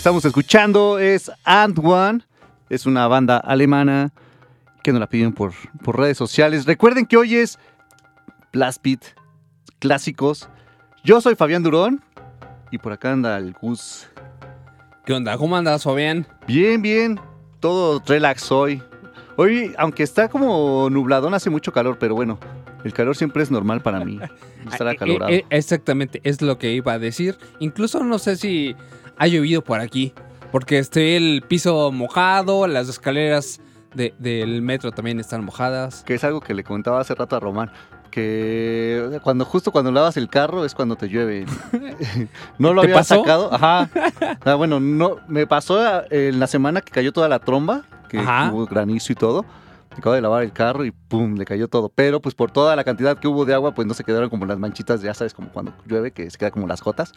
Estamos escuchando es Ant One. Es una banda alemana que nos la piden por, por redes sociales. Recuerden que hoy es Blast Beat clásicos. Yo soy Fabián Durón y por acá anda el Gus. ¿Qué onda? ¿Cómo andas, Fabián? Bien, bien. Todo relax hoy. Hoy, aunque está como nubladón, hace mucho calor, pero bueno, el calor siempre es normal para mí. Estar Ah, acalorado. eh, eh, exactamente, es lo que iba a decir. Incluso no sé si ha llovido por aquí, porque estoy el piso mojado, las escaleras de- del metro también están mojadas. que es algo que le comentaba hace rato a Román, que cuando justo cuando lavas el carro es cuando te llueve. no lo ¿Te había pasó? sacado, ajá. Ah, bueno, no me pasó ah, en la semana que cayó toda la tromba que Ajá. hubo granizo y todo. Acabo de lavar el carro y pum, le cayó todo. Pero pues por toda la cantidad que hubo de agua, pues no se quedaron como las manchitas, ya sabes, como cuando llueve, que se queda como las gotas.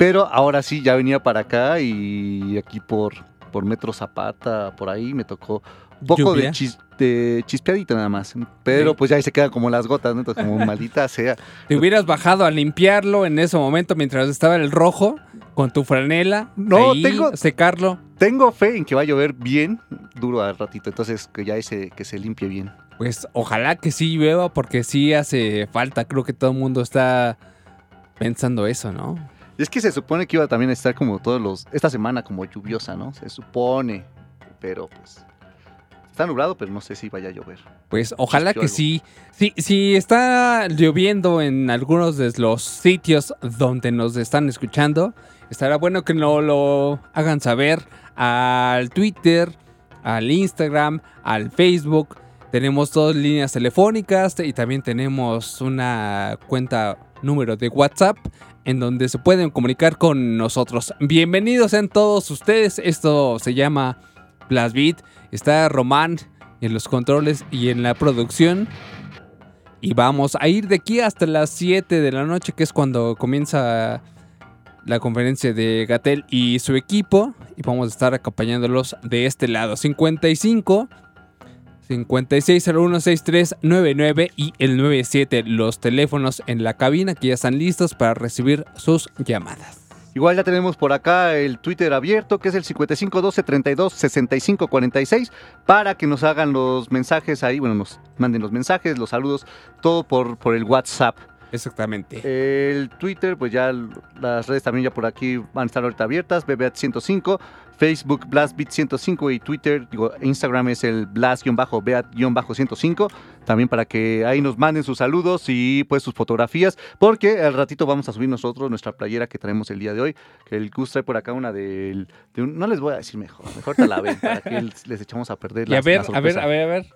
Pero ahora sí, ya venía para acá y aquí por, por Metro Zapata, por ahí, me tocó un poco de, Lluvia. chis- de chispeadita nada más. Pero Sí. pues ya ahí se quedan como las gotas, ¿no? Entonces, como maldita sea. Te hubieras bajado a limpiarlo en ese momento mientras estaba el rojo con tu franela. No, ahí, tengo- secarlo. Tengo fe en que va a llover bien duro al ratito, entonces que ya ese, que se limpie bien. Pues ojalá que sí llueva porque sí hace falta. Creo que todo el mundo está pensando eso, ¿no? Y es que se supone que iba también a estar como todos los. Esta semana como lluviosa, ¿no? Se supone. Pero pues. Está nublado, pero no sé si vaya a llover. Pues ojalá que algo. sí. Si, si está lloviendo en algunos de los sitios donde nos están escuchando, estará bueno que no lo hagan saber al Twitter, al Instagram, al Facebook. Tenemos dos líneas telefónicas y también tenemos una cuenta número de WhatsApp en donde se pueden comunicar con nosotros. Bienvenidos sean todos ustedes. Esto se llama Blast Beat. Está Román en los controles y en la producción. Y vamos a ir de aquí hasta las 7 de la noche, que es cuando comienza la conferencia de Gatel y su equipo. Y vamos a estar acompañándolos de este lado. 55 56016399 y el 97 los teléfonos en la cabina que ya están listos para recibir sus llamadas. Igual ya tenemos por acá el Twitter abierto, que es el 5512 32 65 46, para que nos hagan los mensajes ahí, bueno, nos manden los mensajes, los saludos, todo por, por el WhatsApp. Exactamente. El Twitter, pues ya las redes también ya por aquí van a estar ahorita abiertas, BBAT105, Facebook BlastBeat105 y Twitter, digo, Instagram es el Blast-Beat-105, también para que ahí nos manden sus saludos y pues sus fotografías, porque al ratito vamos a subir nosotros nuestra playera que traemos el día de hoy, que el Gus trae por acá una del, de un- no les voy a decir mejor, mejor te la ven, para que les, echamos a perder Y a la- ver, la a ver, a ver, a ver.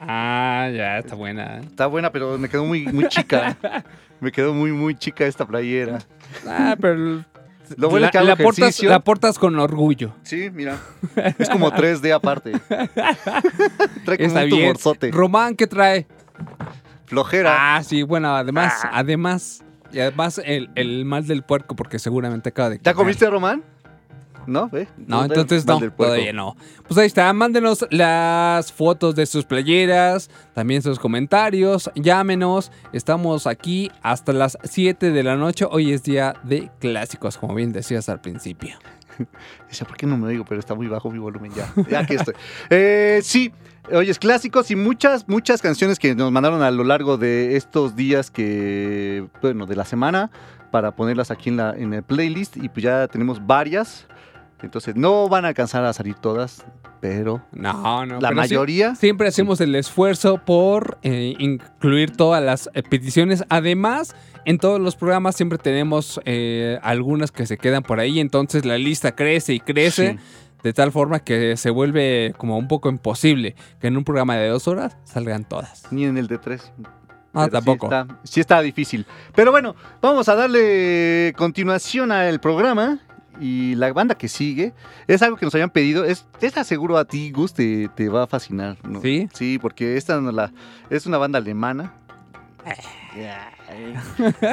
Ah, ya, está buena. Está buena, pero me quedó muy, muy chica. Me quedó muy, muy chica esta playera. Ah, pero Lo bueno la, es que hago la portas, la portas con orgullo. Sí, mira. Es como 3D aparte. trae como Está un bien. tumorzote. Román, ¿qué trae? Flojera. Ah, sí, bueno, además, además, y además el, el mal del puerco, porque seguramente acaba de ¿Ya comer. comiste, Román? ¿No? ¿Ve? No, entonces no, todavía no. Pues ahí está, mándenos las fotos de sus playeras, también sus comentarios, llámenos. Estamos aquí hasta las 7 de la noche. Hoy es día de clásicos, como bien decías al principio. Decía, ¿por qué no me oigo? Pero está muy bajo mi volumen ya. Ya aquí estoy. Eh, sí, oyes, clásicos y muchas, muchas canciones que nos mandaron a lo largo de estos días que, bueno, de la semana, para ponerlas aquí en, la, en el playlist. Y pues ya tenemos varias. Entonces no van a alcanzar a salir todas, pero No, no. la pero sí- mayoría. Siempre hacemos el esfuerzo por eh, incluir todas las eh, peticiones. Además, en todos los programas siempre tenemos eh, algunas que se quedan por ahí. Entonces la lista crece y crece. Sí. De tal forma que se vuelve como un poco imposible que en un programa de dos horas salgan todas. Ni en el de tres. Pero tampoco. Sí está, sí está difícil. Pero bueno, vamos a darle continuación al programa. Y la banda que sigue es algo que nos habían pedido. Es, esta seguro a ti, Gus, te, te va a fascinar. ¿no? ¿Sí? Sí, porque esta no la, es una banda alemana.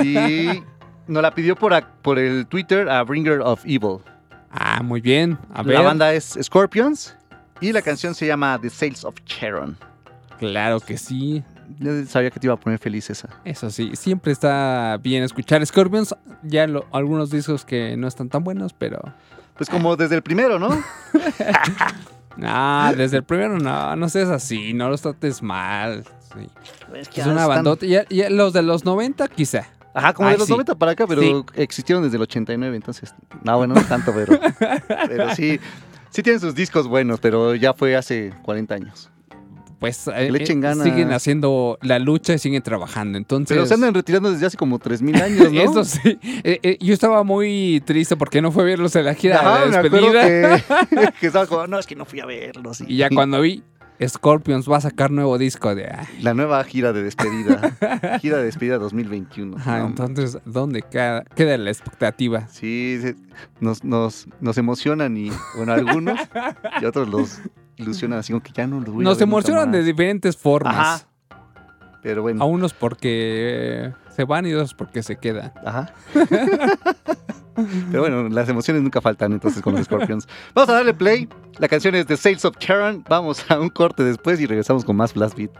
y nos la pidió por, por el Twitter a Bringer of Evil. Ah, muy bien. A ver. La banda es Scorpions. Y la canción se llama The Sales of Sharon. Claro que sí. Yo sabía que te iba a poner feliz esa. Eso sí, siempre está bien escuchar Scorpions. Ya lo- algunos discos que no están tan buenos, pero. Pues como desde el primero, ¿no? Ah, desde el primero no, no seas así, no los trates mal. sí. Es, Es una bandota. Ya, ya los de los 90, quizá. Ajá, como Ay, de los sí. 90 para acá, pero Sí. existieron desde el 89, entonces. No, bueno, no tanto, pero. pero sí. Sí tienen sus discos buenos, pero ya fue hace 40 años. Pues eh, eh, siguen haciendo la lucha y siguen trabajando. Entonces. Pero se andan retirando desde hace como 3000 años, ¿no? Eso sí. Eh, eh, yo estaba muy triste porque no fue a verlos en la gira Ajá, de despedida. que, que estaba como, no, es que no fui a verlos. Y ya cuando vi Scorpions va a sacar nuevo disco de. La nueva gira de despedida. gira de despedida 2021. ajá, No, entonces, ¿dónde queda, queda la expectativa? Sí, nos, nos, nos emocionan y, bueno, algunos y otros los ilusionan así como que ya no los voy a Nos nunca emocionan de diferentes formas. Ajá. Pero bueno. A unos porque se van y otros porque se quedan. Ajá. Pero bueno, las emociones nunca faltan entonces con los Scorpions. Vamos a darle play. La canción es de Sales of Charon. Vamos a un corte después y regresamos con más Blast Beat.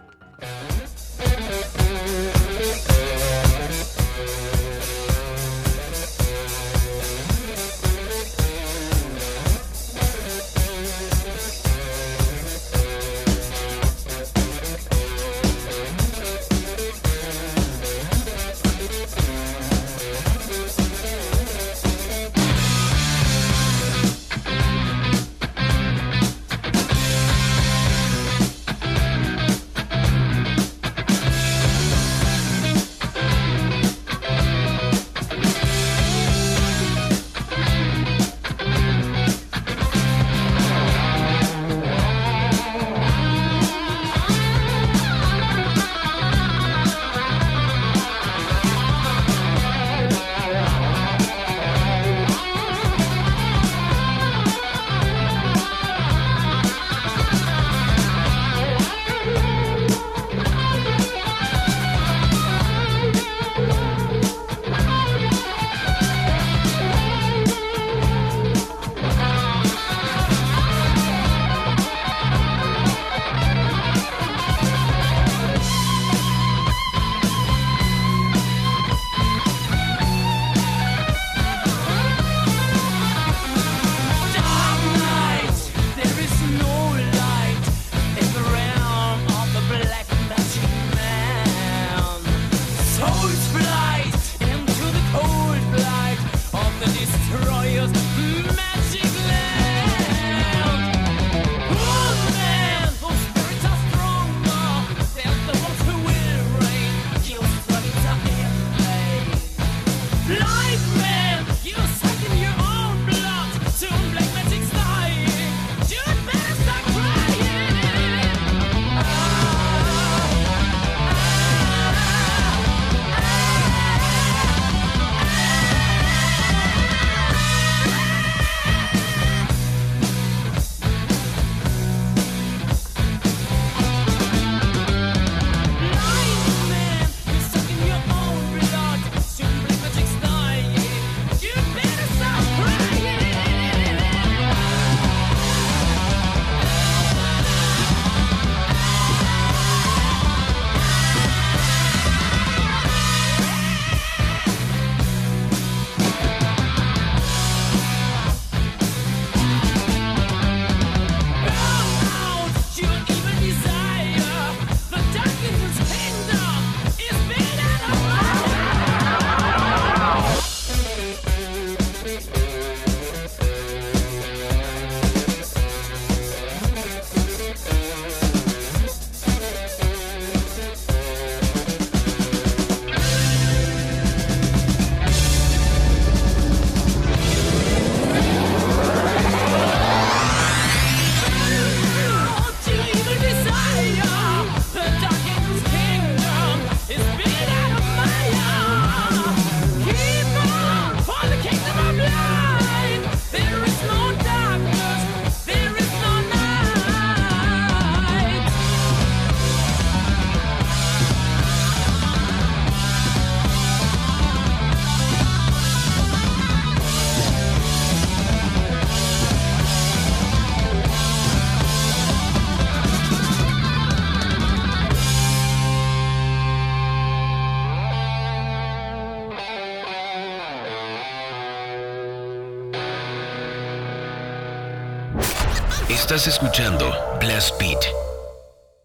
Estás escuchando Blast Beat.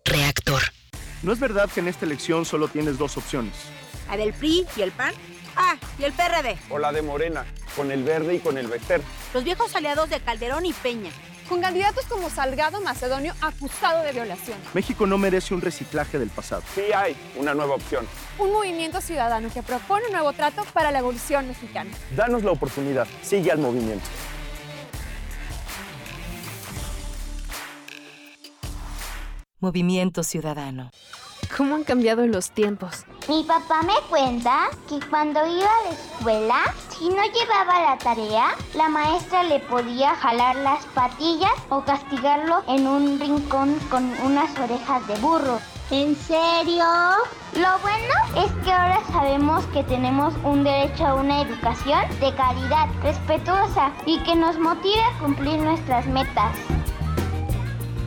Reactor. No es verdad que en esta elección solo tienes dos opciones. ¿La del PRI y el PAN? Ah, y el PRD. o la de Morena, con el verde y con el Bester. Los viejos aliados de Calderón y Peña. con candidatos como Salgado Macedonio acusado de violación. México no merece un reciclaje del pasado. Sí hay una nueva opción. Un movimiento ciudadano que propone un nuevo trato para la evolución mexicana. Danos la oportunidad. Sigue al movimiento. Movimiento Ciudadano. ¿Cómo han cambiado los tiempos? Mi papá me cuenta que cuando iba a la escuela Si no llevaba la tarea, la maestra le podía jalar las patillas o castigarlo en un rincón con unas orejas de burro. ¿En serio? Lo bueno es que ahora sabemos que tenemos un derecho a una educación de calidad, respetuosa y que nos motive a cumplir nuestras metas.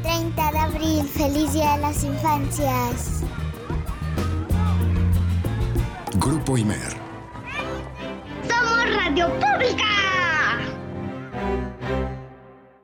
30 de abril, feliz día de las infancias. Grupo Imer. ¡Somos Radio Pública!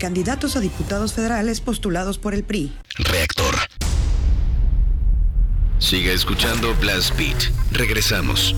Candidatos a diputados federales postulados por el PRI. Reactor. Siga escuchando Blast Beat. Regresamos.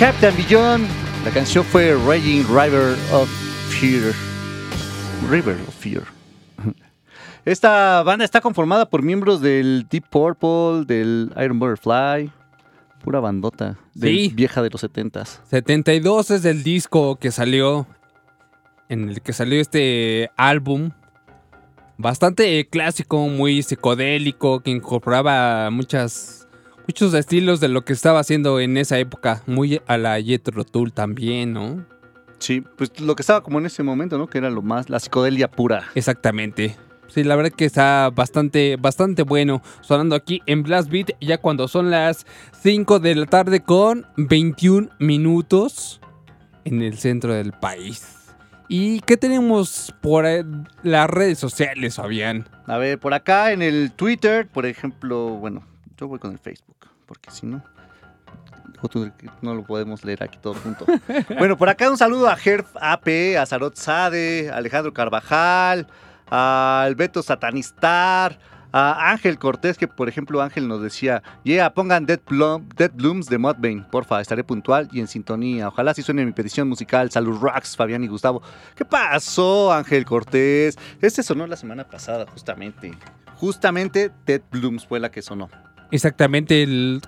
Captain Beyond. La canción fue Raging River of Fear. River of Fear. Esta banda está conformada por miembros del Deep Purple, del Iron Butterfly. Pura bandota. Del Sí. Vieja de los 70s. 72 es el disco que salió. En el que salió este álbum. Bastante clásico, muy psicodélico, que incorporaba muchas, muchos estilos de lo que estaba haciendo en esa época. Muy a la Jethro Tull también, ¿no? Sí, pues lo que estaba como en ese momento, ¿no? Que era lo más, la psicodelia pura. Exactamente. Sí, la verdad que está bastante, bastante bueno. Sonando aquí en Blast Beat, ya cuando son las 5 de la tarde con 21 minutos en el centro del país. ¿Y qué tenemos por las redes sociales, Fabián? A ver, por acá en el Twitter, por ejemplo, bueno, yo voy con el Facebook, porque si no, no lo podemos leer aquí todo junto. bueno, por acá un saludo a Herf AP, a Sarot Sade, a Alejandro Carvajal, a Alberto Satanistar, a Ángel Cortés, que por ejemplo Ángel nos decía, yeah, pongan Dead, Blum- Dead Blooms de Mudvayne, porfa, estaré puntual y en sintonía. Ojalá si suene mi petición musical. Salud Rocks, Fabián y Gustavo. ¿Qué pasó, Ángel Cortés? Este sonó la semana pasada, justamente. Justamente Dead Blooms fue la que sonó. Exactamente, el-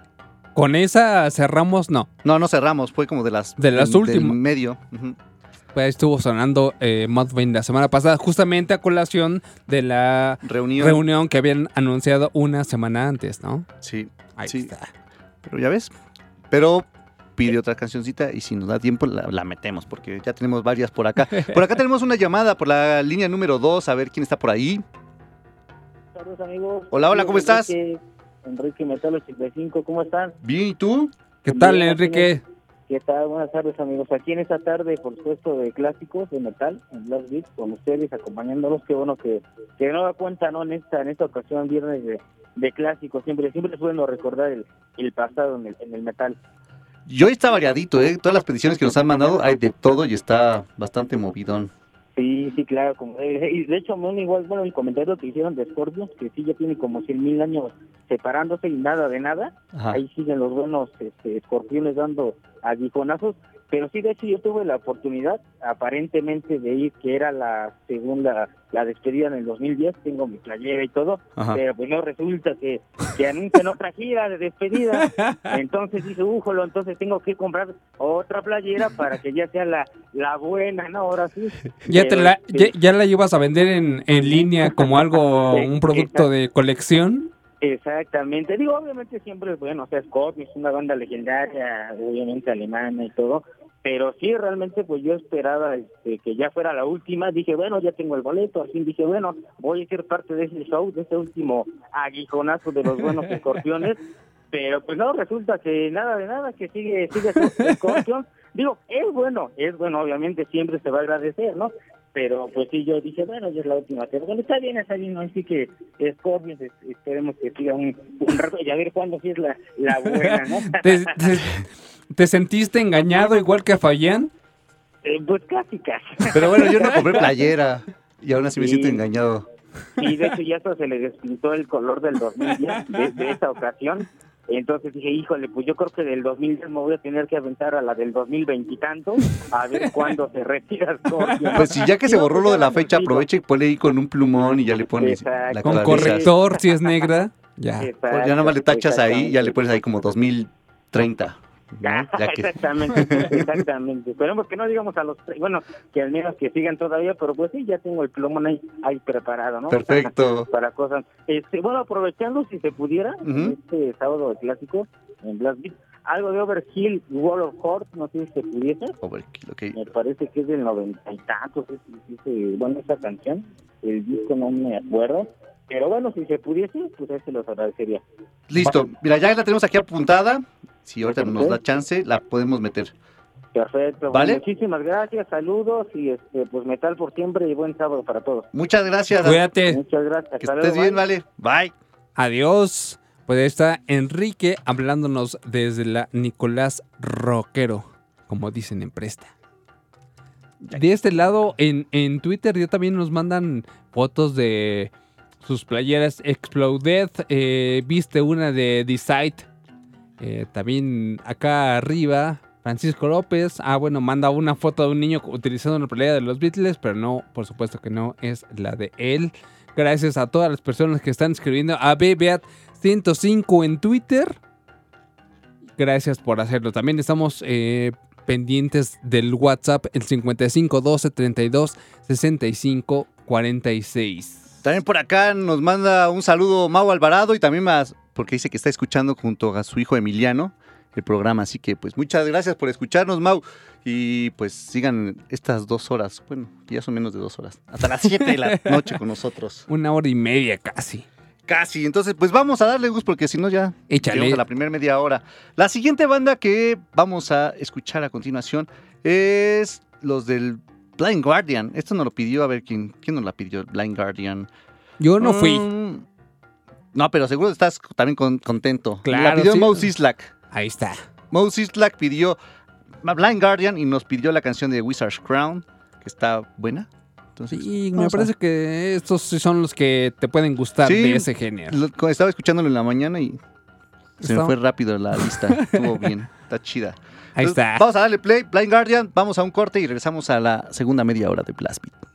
con esa cerramos, no. No, no cerramos, fue como de las... De las últimas. medio. Ujú. Pues estuvo sonando eh, Mudvayne la semana pasada, justamente a colación de la Reunión. reunión que habían anunciado una semana antes, ¿no? Sí, Ahí sí. está. Pero ya ves. Pero pide otra cancioncita y si nos da tiempo la, la metemos porque ya tenemos varias por acá. Por acá tenemos una llamada por la línea número 2, a ver quién está por ahí. Saludos amigos. Hola, hola, ¿cómo estás? Enrique, Enrique Metal 85, ¿cómo están? Bien, ¿y tú? ¿Qué tal, Bien, Enrique? ¿Qué tal? Buenas tardes amigos. Aquí en esta tarde, por supuesto, de clásicos de metal, en Blast Beat, con ustedes, acompañándolos. Qué bueno que, que no da cuenta, ¿no? En esta, en esta ocasión, viernes de, de clásicos. Siempre, siempre es bueno recordar el, el pasado en el, en el metal. Y hoy está variadito, ¿eh? Todas las peticiones que nos han mandado hay de todo y está bastante movidón. Sí, sí, claro. Como, eh, y de hecho, bueno, igual, bueno, el comentario que hicieron de Scorpions, que sí ya tiene como 100 mil años separándose y nada de nada. Ajá. Ahí siguen los buenos este, escorpiones dando aguijonazos. Pero sí, de hecho, yo tuve la oportunidad, aparentemente, de ir, que era la segunda, la despedida en el 2010. Tengo mi playera y todo. Ajá. Pero pues no resulta que, que anuncian otra gira de despedida. Entonces dije, újolo, entonces tengo que comprar otra playera para que ya sea la, la buena, ¿no? Ahora sí. ¿Ya, te la, este, ya, ya la ibas a vender en, en línea como algo, un producto de colección? Exactamente. Digo, obviamente siempre es bueno, o sea, Scorpions es una banda legendaria, obviamente alemana y todo, pero sí, realmente, pues yo esperaba este, que ya fuera la última. Dije, bueno, ya tengo el boleto. Así dije, bueno, voy a ser parte de ese show, de ese último aguijonazo de los buenos escorpiones. Pero pues no, resulta que nada de nada, que sigue, sigue Scorpions. Digo, es bueno, es bueno, obviamente siempre se va a agradecer, ¿no? Pero pues sí, yo dije, bueno, ya es la última. Pero bueno, está bien, está bien, ¿no? Así que Scorpions, es- esperemos que siga un, un rato y a ver cuándo sí es la, la buena, ¿no? ¿Te, te- te sentiste engañado igual que a Fayán? Eh, pues casi, casi. Pero bueno, yo no compré playera y aún así me Sí. siento engañado. Y de hecho ya hasta se le despintó el color del 2010 de, de esa ocasión. Entonces dije, híjole, pues yo creo que del 2010 me voy a tener que aventar a la del 2020 y tanto, a ver cuándo se retira. Pues si ya que se borró pues lo de la fecha, aprovecha y ponle ahí con un plumón y ya le pones Exacto. la Con corrector, si es negra. Ya. Exacto, Pues ya nada más le tachas ahí y ya le pones ahí como 2030. ¿No? Ya que- Exactamente, exactamente. Esperemos que no digamos a los, bueno, que al menos que sigan todavía, pero pues sí, ya tengo el plumón ahí, ahí preparado, ¿no? Perfecto. Para cosas. Este, bueno, aprovechando si se pudiera, este sábado de clásico en Blast Beat, algo de Overkill, Wall of Heart, no sé si se pudiese. Overkill, ok. Me parece que es del noventa y tantos, es- es- bueno, esa canción, el disco no me acuerdo. Pero bueno, si se pudiese, pues ahí se los agradecería. Listo. Mira, ya la tenemos aquí apuntada. Si ahorita nos da chance, la podemos meter. Perfecto. ¿Vale? Muchísimas gracias, saludos y este, pues metal por siempre y buen sábado para todos. Muchas gracias. Cuídate. Muchas gracias. Que estés bien, vale. Bye. Adiós. Pues ahí está Enrique hablándonos desde la Nicolás Rockero, como dicen en Presta. De este lado, en, en Twitter ya también nos mandan fotos de sus playeras Exploded. Eh, Viste una de Decide. Eh, también acá arriba, Francisco López. Ah, bueno, manda una foto de un niño utilizando una playera de los Beatles, pero no, por supuesto que no es la de él. Gracias a todas las personas que están escribiendo. A BBeat105 en Twitter. Gracias por hacerlo. También estamos eh, pendientes del WhatsApp, el 55 12 32 65 46. También por acá nos manda un saludo Mau Alvarado y también más, porque dice que está escuchando junto a su hijo Emiliano el programa. Así que pues muchas gracias por escucharnos, Mau. Y pues sigan estas dos horas, bueno, ya son menos de dos horas, hasta las 7 de la noche con nosotros. Una hora y media casi. Casi, entonces pues vamos a darle Gus porque si no ya Échale. llegamos a la primera media hora. La siguiente banda que vamos a escuchar a continuación es los del Blind Guardian. Esto nos lo pidió, a ver quién, quién nos la pidió, Blind Guardian. Yo no fui. Mm, no, pero seguro estás también con- contento. la Claro, pidió sí. Mo Sislak. Ahí está. Mo Sislak pidió Blind Guardian y nos pidió la canción de Wizard's Crown, que está buena. Entonces, Y me a- parece que estos sí son los que te pueden gustar Sí, de ese género. lo- estaba escuchándolo en la mañana y se me fue rápido la lista. Estuvo bien, está chida. Ahí Entonces, está. Vamos a darle play, Blind Guardian, vamos a un corte y regresamos a la segunda media hora de Blast Beat.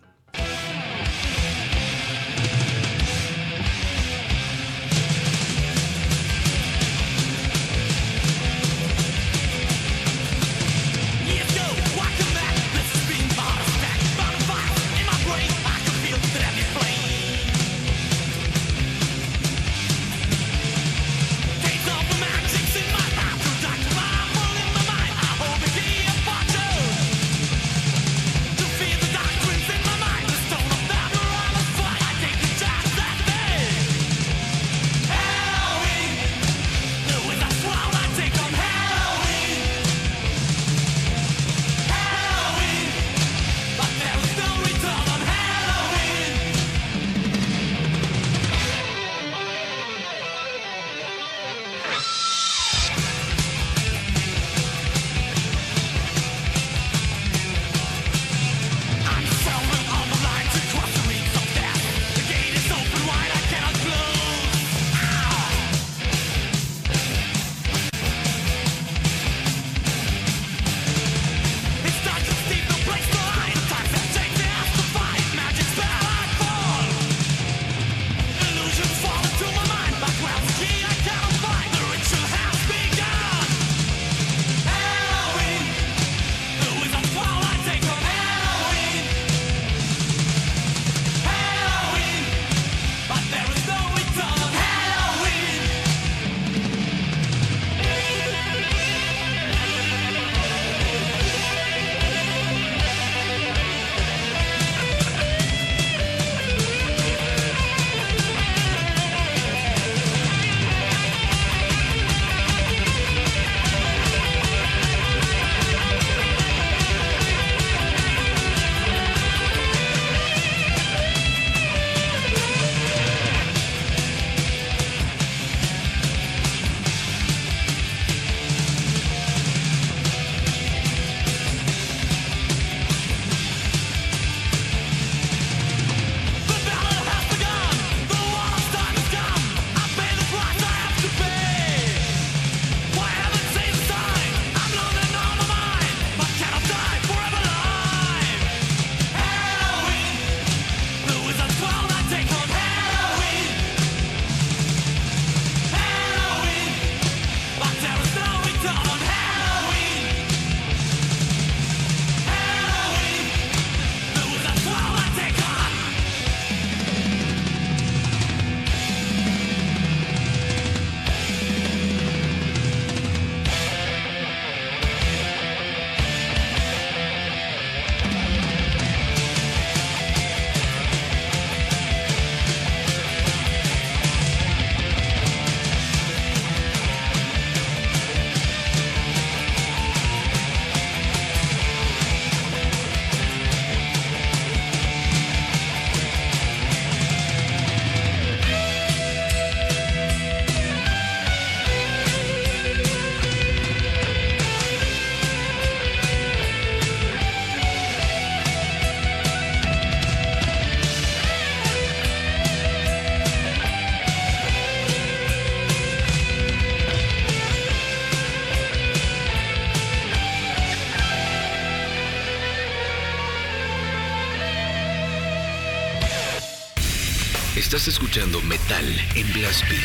Estás escuchando Metal en Blast Beat.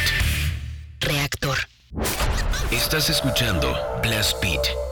Reactor. Estás escuchando Blast Beat.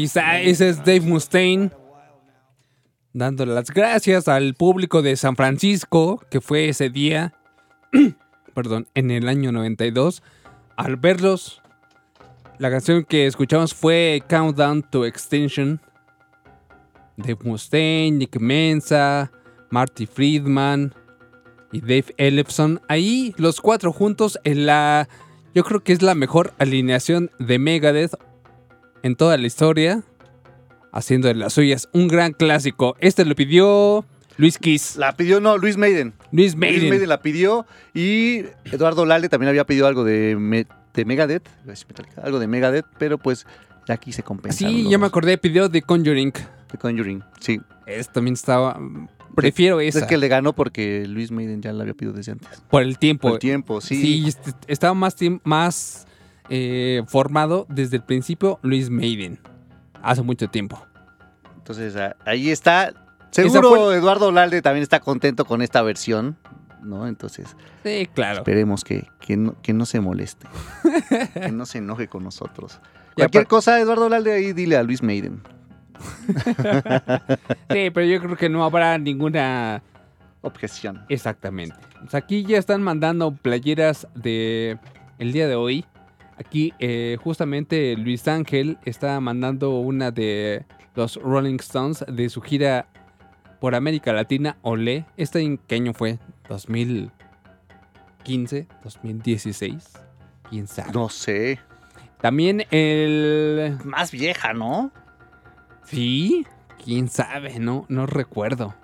Ahí está, ese es Dave Mustaine. Dándole las gracias al público de San Francisco, que fue ese día, perdón, en el año 92. Al verlos, la canción que escuchamos fue Countdown to Extinction. Dave Mustaine, Nick Mensa, Marty Friedman y Dave Ellefson. Ahí los cuatro juntos en la... Yo creo que es la mejor alineación de Megadeth en toda la historia. Haciendo de las suyas un gran clásico. Este lo pidió Luis Kiss. La pidió, no, Luis Maiden. Luis Maiden. Luis Maiden la pidió y Eduardo Lalde también había pedido algo de, Me- de Megadeth, algo de Megadeth, pero pues ya aquí se compensa. Sí, ya me acordé, pidió de Conjuring. De Conjuring, sí. Es, también estaba... Prefiero Es esa. que le ganó porque Luis Maiden ya la había pedido desde antes. Por el tiempo. Por el tiempo, sí. Sí, est- estaba más, más eh, formado desde el principio Luis Maiden. Hace mucho tiempo. Entonces ahí está. Seguro Eduardo Lalde también está contento con esta versión, ¿no? Entonces Sí, claro. esperemos que, que, no, que no se moleste, que no se enoje con nosotros. Cualquier cosa, Eduardo Lalde, ahí dile a Luis Maiden. Sí, pero yo creo que no habrá ninguna... Objeción. Exactamente. Pues aquí ya están mandando playeras de el día de hoy. Aquí eh, justamente Luis Ángel está mandando una de los Rolling Stones de su gira por América Latina, Olé. ¿Este en qué año fue? ¿2015? ¿2016? ¿Quién sabe? No sé. También el... Más vieja, ¿no? Sí, quién sabe, no, no recuerdo.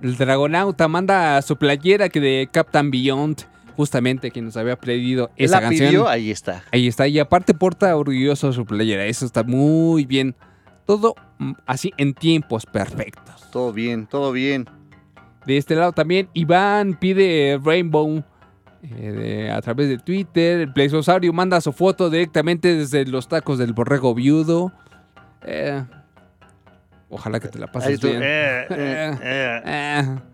El Dragonauta manda su playera que de Captain Beyond, justamente que nos había pedido esa la canción. pidió, ahí está. Ahí está, y aparte porta orgulloso su playera, eso está muy bien. Todo mm, así en tiempos perfectos. Todo bien, todo bien. De este lado también, Iván pide Rainbow eh, de- a través de Twitter. El Plesiosario manda su foto directamente desde los tacos del borrego viudo. Eh, ojalá que te la pases tú, bien. eh. Eh,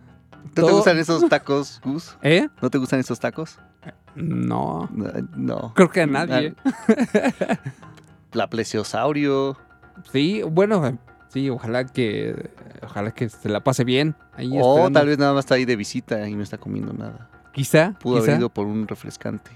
¿No te gustan esos tacos, Gus? ¿Eh? ¿No te gustan esos tacos? No. No. no. Creo que a nadie. La plesiosaurio. Sí, bueno, sí, ojalá que ojalá que se la pase bien. Ahí O esperando. tal vez nada más está ahí de visita y no está comiendo nada. Quizá, Pudo quizá, haber ido por un refrescante.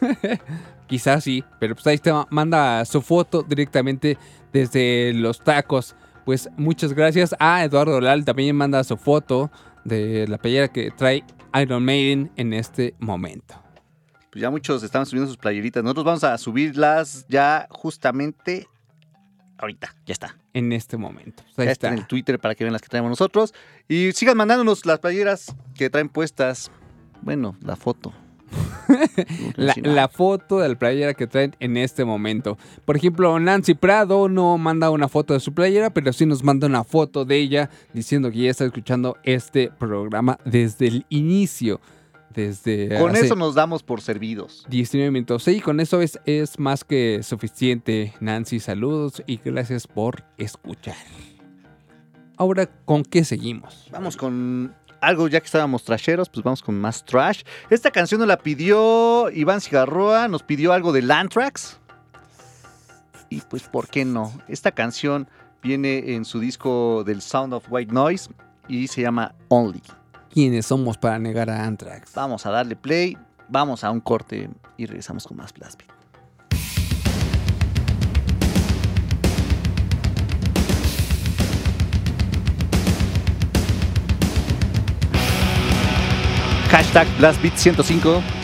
quizá sí, pero pues ahí te manda su foto directamente desde los tacos. Pues muchas gracias. a Eduardo Lal también manda su foto de la playera que trae Iron Maiden en este momento. Pues ya muchos están subiendo sus playeritas. Nosotros vamos a subirlas ya justamente ahorita. Ya está. En este momento. Pues ahí ya está. está en el Twitter para que vean las que traemos nosotros. Y sigan mandándonos las playeras que traen puestas. Bueno, la foto. La, la foto de la playera que traen en este momento. Por ejemplo, Nancy Prado no manda una foto de su playera, pero sí nos manda una foto de ella diciendo que ya está escuchando este programa desde el inicio. Desde Con eso nos damos por servidos. 19 minutos. Sí, con eso es, es más que suficiente. Nancy, saludos y gracias por escuchar. Ahora, ¿con qué seguimos? Vamos con algo ya que estábamos trasheros, pues vamos con más trash. Esta canción nos la pidió Iván Cigarroa, nos pidió algo de Lantrax. Y pues, ¿por qué no? Esta canción viene en su disco del Sound of White Noise y se llama Only. ¿Quiénes somos para negar a Anthrax? Vamos a darle play, vamos a un corte y regresamos con más Blast Hashtag BlastBeat105.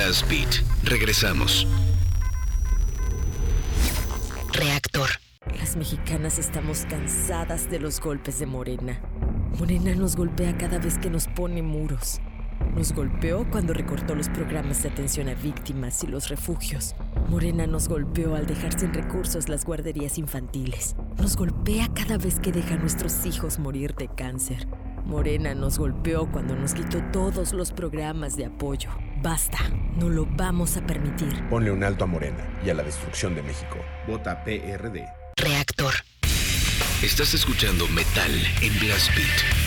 Beat. Regresamos. Reactor. Las mexicanas estamos cansadas de los golpes de Morena. Morena nos golpea cada vez que nos pone muros. Nos golpeó cuando recortó los programas de atención a víctimas y los refugios. Morena nos golpeó al dejar sin recursos las guarderías infantiles. Nos golpea cada vez que deja a nuestros hijos morir de cáncer. Morena nos golpeó cuando nos quitó todos los programas de apoyo. Basta, no lo vamos a permitir. Ponle un alto a Morena y a la destrucción de México. Vota PRD. Reactor. Estás escuchando Metal en Blast Beat.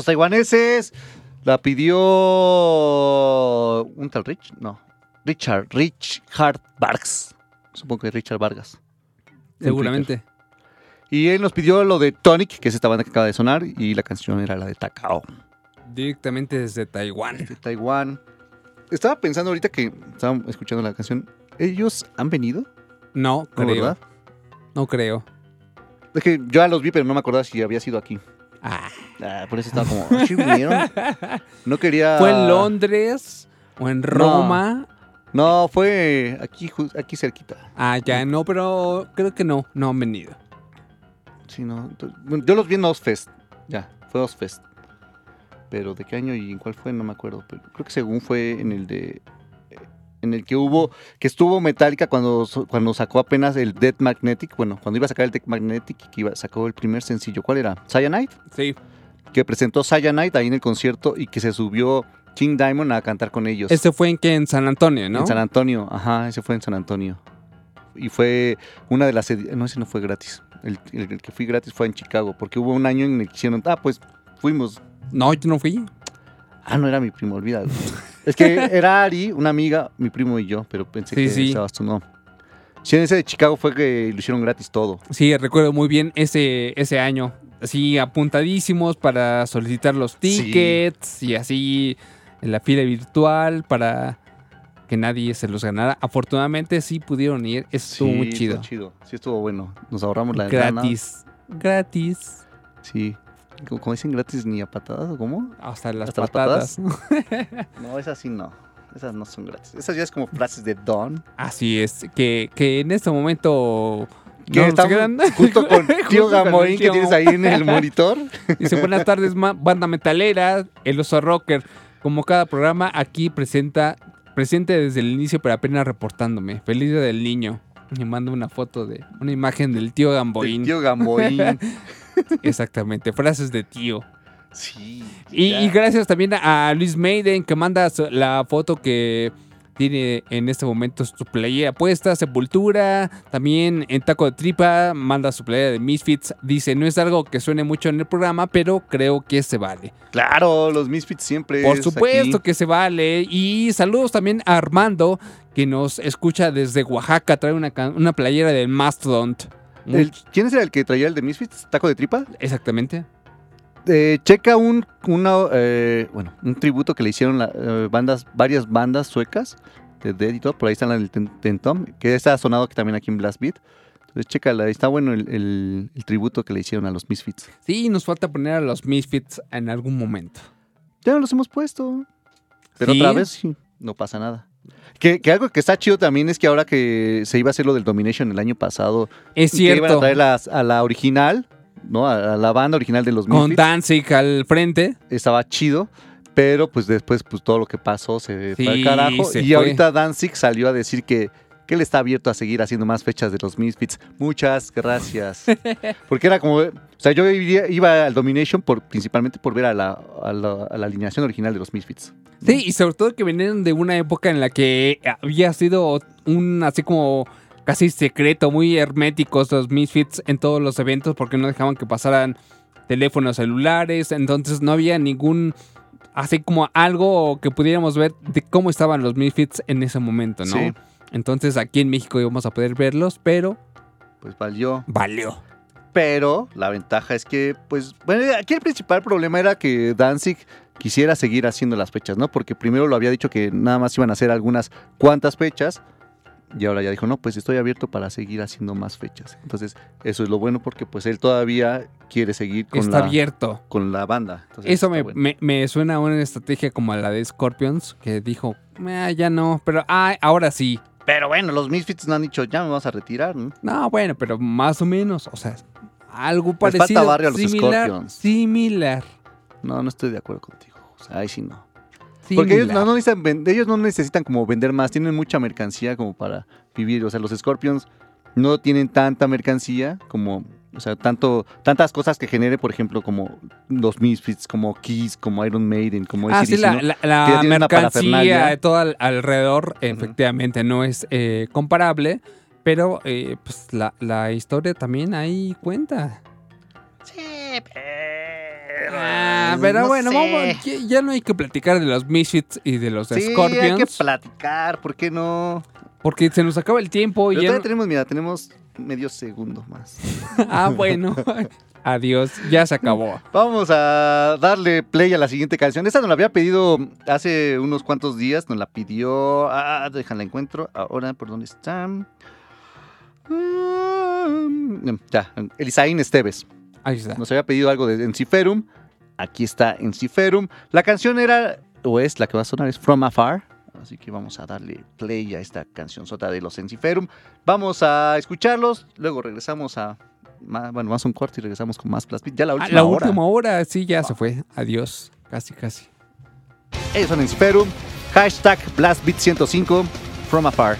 Esos taiwaneses La pidió un tal Rich, no, Richard, Richard Vargas. Supongo que Richard Vargas. en Seguramente. Y él nos pidió lo de Tonic, que es esta banda que acaba de sonar, y la canción era la de Takao, Directamente desde Taiwán. Taiwán. Estaba pensando ahorita que estaba escuchando la canción. ¿Ellos han venido? No, ¿No, creo. verdad? No creo. Es que yo ya los vi, pero no me acordaba si había sido aquí. Ah. Ah, por eso estaba como, "Ah. No quería... ¿Fue en Londres o en Roma? No, fue aquí, aquí cerquita. Ah, ya, no, pero creo que no, no han venido. Sí, no. yo los vi en Ozfest. Ya, fue Ozfest. Pero de qué año y en cuál fue, no me acuerdo. Pero creo que según fue en el de. En el que hubo. Que estuvo Metallica cuando, cuando sacó apenas el Dead Magnetic. Bueno, cuando iba a sacar el Dead Magnetic, que iba, sacó el primer sencillo. ¿Cuál era? Cyanide. Sí. Que presentó Cyanide ahí en el concierto y que se subió King Diamond a cantar con ellos. Ese fue en que en San Antonio, ¿no? En San Antonio, ajá, ese fue en San Antonio. Y fue una de las... No, ese no fue gratis. El, el- el que fui gratis fue en Chicago, porque hubo un año en el que hicieron... Ah, pues fuimos. No, yo no fui. Ah, no era mi primo, olvídalo. es que era Ari, una amiga, mi primo y yo, pero pensé Sí, que sí. estabas tú, no. Sí, en ese de Chicago fue que lo hicieron gratis todo. Sí, recuerdo muy bien ese, ese año. Así apuntadísimos para solicitar los tickets y así en la fila virtual para que nadie se los ganara. Afortunadamente sí pudieron ir. Estuvo Sí, muy estuvo chido. chido. Sí, estuvo bueno. Nos ahorramos la. Gratis. Gratis. Sí. Como, dicen gratis ni a patadas, ¿o cómo? Hasta las ¿Hasta las patadas. No, esas sí no. Esas no son gratis. Esas ya es como frases de Don. Así es, que, que en este momento... Que no, estamos justo con tío Gamoín que tienes ahí en el monitor. Dice, buenas tardes, banda metalera, el oso rocker. Como cada programa, aquí presenta, presente desde el inicio, pero apenas reportándome. Feliz día del niño. Me manda una foto de una imagen del tío Gamboín. El tío Gamboín. Exactamente, frases de tío. Sí. Y, gracias también a Luis Maiden que manda la foto que tiene en este momento su playera puesta, Sepultura, también en Taco de Tripa, manda su playera de Misfits, dice, no es algo que suene mucho en el programa, pero creo que se vale. Claro, los Misfits siempre. Por es supuesto aquí. que se vale. Y saludos también a Armando, que nos escucha desde Oaxaca, trae una, una playera del Mastodon. El- ¿Quién es el que traía el de Misfits? ¿Taco de tripa? Exactamente. Eh, checa un, una, eh, bueno, un tributo que le hicieron la- eh, bandas, varias bandas suecas de Dead y todo, por ahí están en el ten- Tentom, que está sonado que también aquí en Blast Beat. Entonces, chécala, está bueno el, el- el tributo que le hicieron a los Misfits. Sí, nos falta poner a los Misfits en algún momento. Ya los hemos puesto. Pero ¿Sí? otra vez no pasa nada. Que, que algo que está chido también es que ahora que se iba a hacer lo del Domination el año pasado, Es que iban a cierto. traer las- a la original, ¿no? A, a la banda original de los Con Misfits. Danzig al frente. Estaba chido, pero pues después pues todo lo que pasó se fue al carajo. se Y fue. ahorita Danzig salió a decir que, que él está abierto a seguir haciendo más fechas de los Misfits. Muchas gracias. Porque era como... O sea, yo iba al Domination por, principalmente por ver a la, a la- a la alineación original de los Misfits. Sí, y sobre todo que venían de una época en la que había sido un así como casi secreto, muy herméticos los Misfits en todos los eventos porque no dejaban que pasaran teléfonos celulares, entonces no había ningún así como algo que pudiéramos ver de cómo estaban los Misfits en ese momento, ¿no? Sí. Entonces aquí en México íbamos a poder verlos, pero Pues valió. valió. Pero la ventaja es que, pues, bueno, aquí el principal problema era que Danzig quisiera seguir haciendo las fechas, ¿no? Porque primero lo había dicho que nada más iban a hacer algunas cuantas fechas. Y ahora ya dijo, no, pues estoy abierto para seguir haciendo más fechas. Entonces, eso es lo bueno porque pues él todavía quiere seguir con, Está la, abierto. con la banda. Entonces, Eso me, bueno. me- me suena a una estrategia como a la de Scorpions, que dijo, "Ah, ya no, pero ah, ahora sí. Pero bueno, los Misfits no han dicho, ya me vas a retirar, ¿no? No, bueno, pero más o menos, o sea, algo Les falta parecido. barrio a los similar, Scorpions. similar. No, no estoy de acuerdo contigo. O sea, ahí sí no. Porque ellos no, no necesitan, ven- ellos no necesitan como vender más, tienen mucha mercancía como para vivir. O sea, los Scorpions no tienen tanta mercancía como, o sea, tanto, tantas cosas que genere, por ejemplo, como los Misfits, como Kiss, como Iron Maiden, como Ah, sí, AC/DC, la, ¿no? la- Que la ya tienen una mercancía parafernalia. de todo al- alrededor, efectivamente, no es eh, comparable, pero eh, pues la, la historia también ahí cuenta. Ah, pero no bueno, vamos, ya, ya no hay que platicar de los Misfits y de los Sí, hay que Scorpions. platicar, ¿por qué no? Porque se nos acaba el tiempo y ya no- tenemos, mira, tenemos medio segundo más. Ah, bueno. Adiós, ya se acabó. Vamos a darle play a la siguiente canción. Esta nos la había pedido hace unos cuantos días. Nos la pidió. Ah, déjala encuentro. Ahora, ¿por dónde está? Mm, Ya, Elisaín Esteves. Ahí está. Nos había pedido algo de Enciferum. Aquí está Enciferum. La canción era, o es la que va a sonar, es From Afar. Así que vamos a darle play a esta canción sota de los Enciferum. Vamos a escucharlos. Luego regresamos a. ma- Bueno, más un corte y regresamos con más Beat. Ya la Ah, última la hora. última hora, sí, ya se fue. Adiós. Casi, casi. Ellos son Enciferum. Hashtag BlastBeat105 From Afar.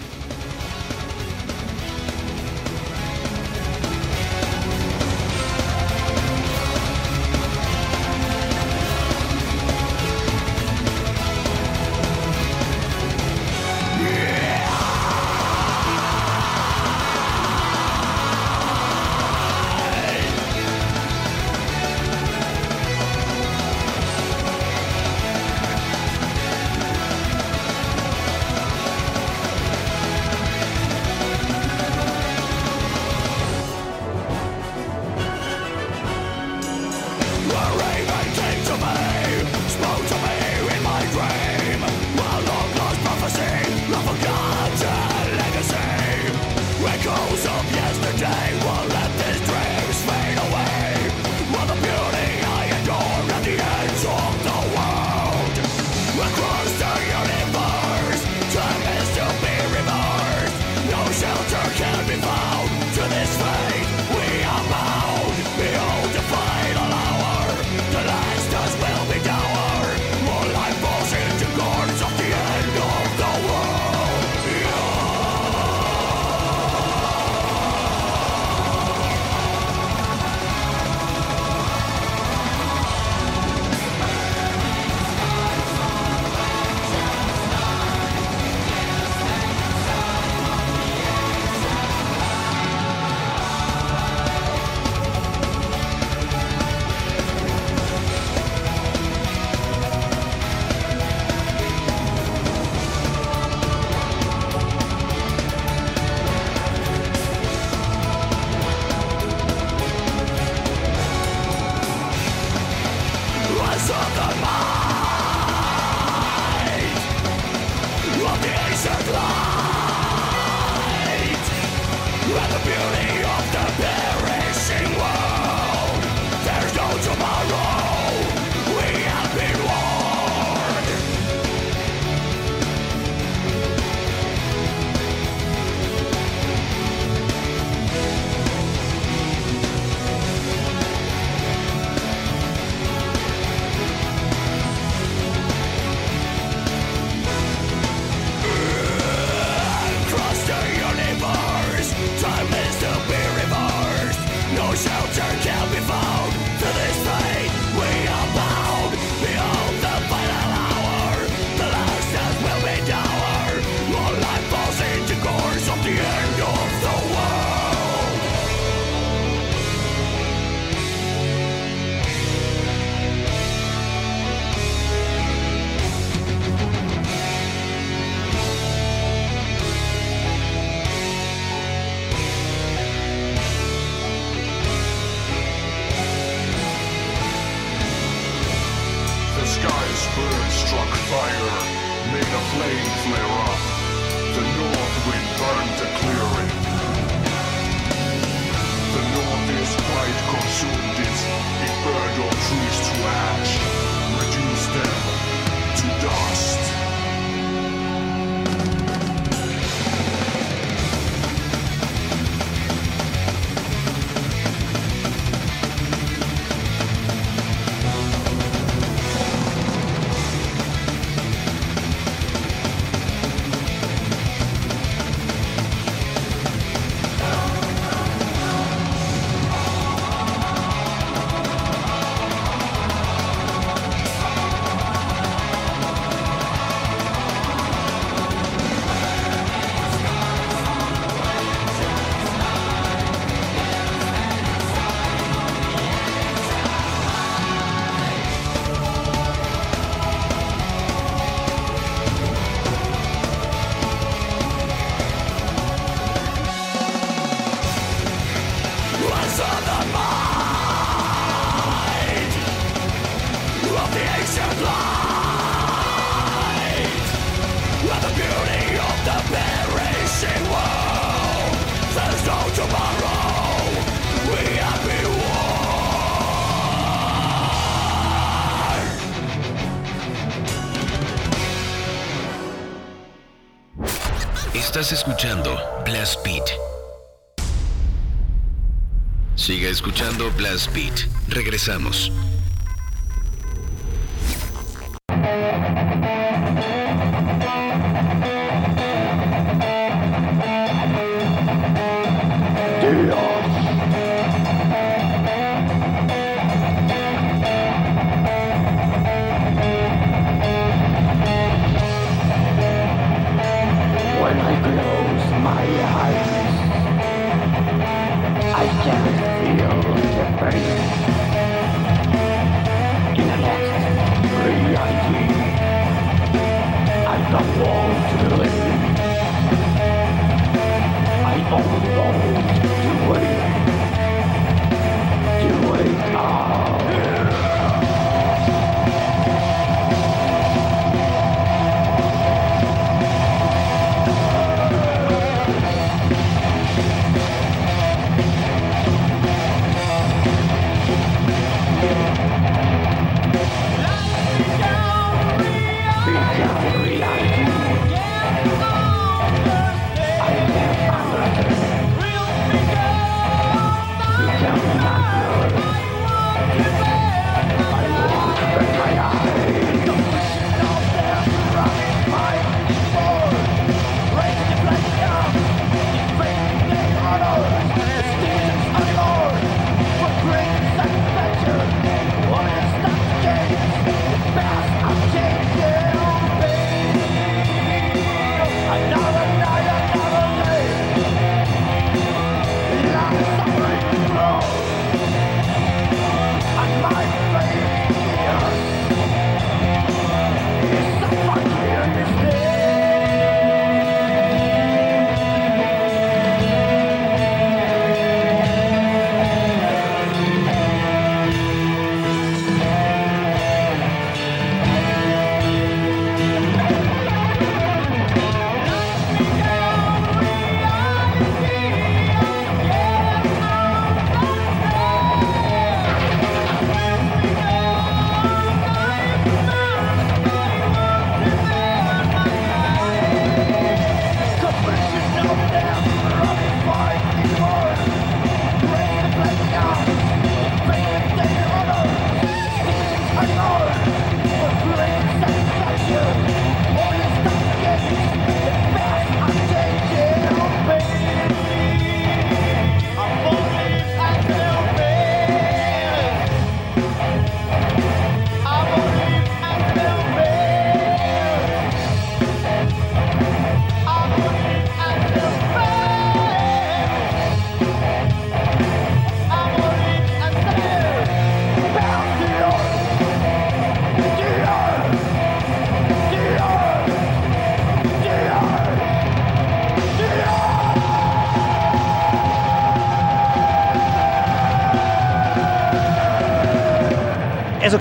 Escuchando Blast Beat. Regresamos.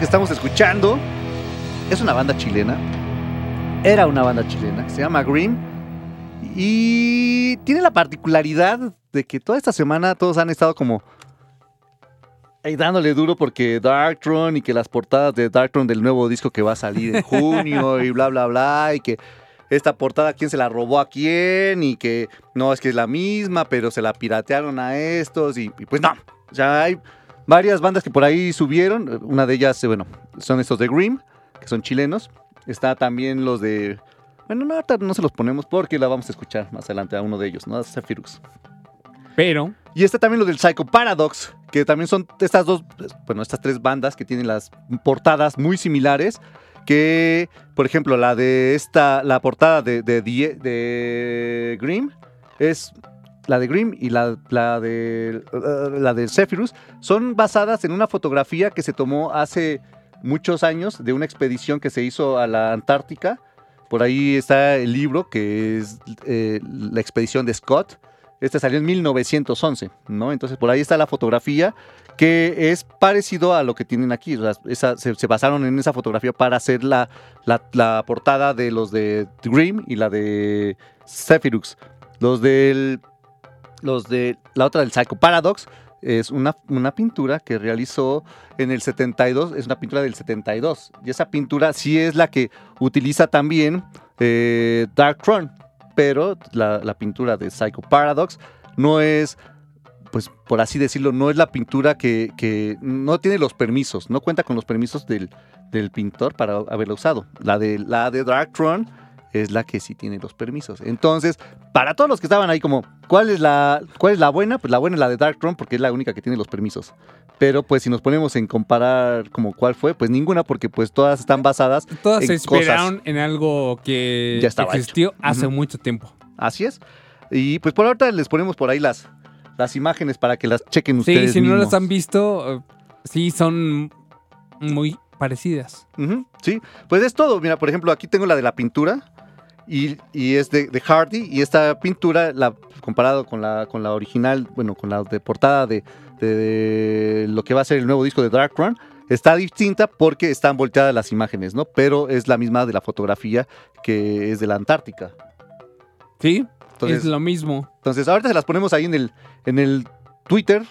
Estamos escuchando es una banda chilena. Era una banda chilena. Se llama Green. Y tiene la particularidad de que toda esta semana todos han estado como ahí dándole duro porque Darktron y que las portadas de Darktron del nuevo disco que va a salir en junio y bla, bla, bla. Y que esta portada, quién se la robó a quién y que no, es que es la misma, pero se la piratearon a estos y, y pues no. O sea, hay varias bandas que por ahí subieron. Una de ellas, eh, bueno, son estos de Grimm, que son chilenos. Está también los de... Bueno, no, no se los ponemos porque la vamos a escuchar más adelante a uno de ellos, ¿no? A Zephyrus. Pero. Y está también lo del Psycho Paradox, que también son estas dos, bueno, estas tres bandas que tienen las portadas muy similares. Que, por ejemplo, la de esta, la portada de, de, Die- de Grimm es la de Grimm y la, de la de Zephyrus son basadas en una fotografía que se tomó hace muchos años de una expedición que se hizo a la Antártica. Por ahí está el libro que es eh, la expedición de Scott, Este salió en 1911, ¿no? Entonces por ahí está la fotografía que es parecido a lo que tienen aquí. o sea, se, basaron en esa fotografía para hacer la, la- portada de los de Grimm y la de Zephyrus. Los del los de la otra del Psycho Paradox es una, una pintura que realizó en el 72, es una pintura del 72. Y esa pintura sí es la que utiliza también eh, Dark Throne, pero la, pintura de Psycho Paradox no es, pues por así decirlo, no es la pintura que, que no tiene los permisos, no cuenta con los permisos del, del pintor para haberla usado. La de, la de Dark Throne es la que sí tiene los permisos. Entonces, para todos los que estaban ahí como, ¿cuál es la, cuál es la buena? Pues la buena es la de Dark Throne porque es la única que tiene los permisos. Pero pues si nos ponemos en comparar como cuál fue, pues ninguna porque pues todas están basadas Todas en se inspiraron cosas. en algo que Ya estaba existió hecho. hace mucho tiempo. Así es. Y pues por ahorita les ponemos por ahí las, las imágenes para que las chequen Sí, ustedes si no las han visto, eh, sí son muy parecidas. Sí, pues es todo. Mira, por ejemplo, aquí tengo la de la pintura y, y es de, de Hardy. Y esta pintura, la, comparado con la, con la original, bueno, con la de portada de, de- de lo que va a ser el nuevo disco de Dark Run, está distinta porque están volteadas las imágenes, ¿no? Pero es la misma de la fotografía que es de la Antártica. Sí, Entonces- es lo mismo. Entonces, ahorita se las ponemos ahí en el, en el Twitter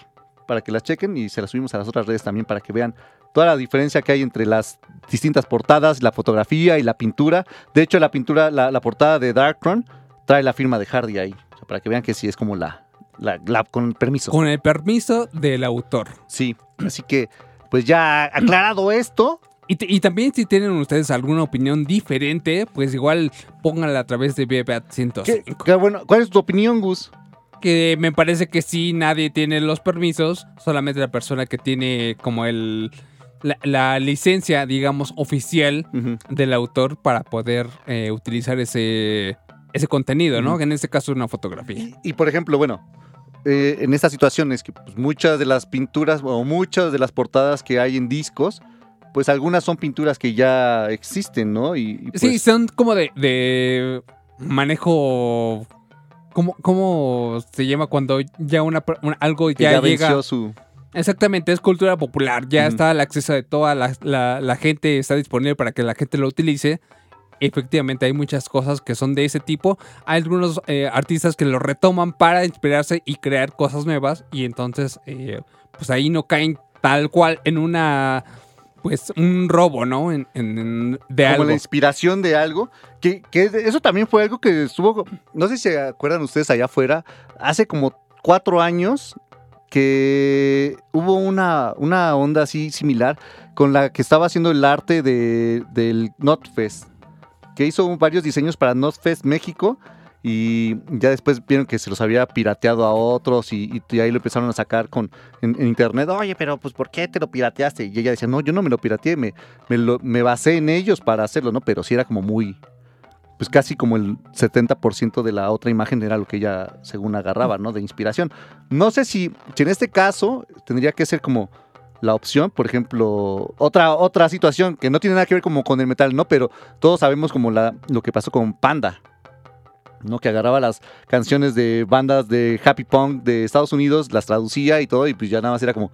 para que las chequen y se las subimos a las otras redes también para que vean toda la diferencia que hay entre las distintas portadas, la fotografía y la pintura. De hecho, la pintura, la, la portada de Darkron trae la firma de Hardy ahí, o sea, para que vean que sí es como la, la, la- con permiso. Con el permiso del autor. Sí, así que, pues ya aclarado esto. Y, también si tienen ustedes alguna opinión diferente, pues igual pónganla a través de BBAT 105. ¿Qué- qué bueno, ¿Cuál es tu opinión, Gus? Que me parece que sí, nadie tiene los permisos, solamente la persona que tiene como el la, la licencia, digamos, oficial del autor para poder eh, utilizar ese, ese contenido, ¿no? En este caso es una fotografía. Y por ejemplo, bueno, eh, en estas situaciones que pues, muchas de las pinturas o muchas de las portadas que hay en discos, pues algunas son pinturas que ya existen, ¿no? Y, y, pues, Sí, son como de, de manejo. ¿Cómo, ¿Cómo se llama cuando ya una, algo ya, ya, llega? su... Exactamente, es cultura popular. Ya Ujú. está al acceso de toda la, la- la gente, está disponible para que la gente lo utilice. Efectivamente, hay muchas cosas que son de ese tipo. Hay algunos eh, artistas que lo retoman para inspirarse y crear cosas nuevas. Y entonces, eh, pues ahí no caen tal cual en una. Pues un robo, ¿no? En- en- de como algo. la inspiración de algo, que, que eso también fue algo que estuvo, no sé si se acuerdan ustedes allá afuera, hace como cuatro años que hubo una, una onda así similar con la que estaba haciendo el arte de, del NotFest, que hizo varios diseños para NotFest México y ya después vieron que se los había pirateado a otros y, ahí lo empezaron a sacar con, en, internet. Oye, pero pues ¿por qué te lo pirateaste? Y ella decía, no, yo no me lo pirateé, me, me, me basé en ellos para hacerlo, ¿no? Pero sí era como muy, pues casi como el 70% de la otra imagen era lo que ella según agarraba, ¿no? De inspiración. No sé si, si en este caso tendría que ser como la opción, por ejemplo, otra, otra situación que no tiene nada que ver como con el metal, ¿no? Pero todos sabemos como la, lo que pasó con Panda, ¿no? Que agarraba las canciones de bandas de happy punk de Estados Unidos, las traducía y todo, y pues ya nada más era como...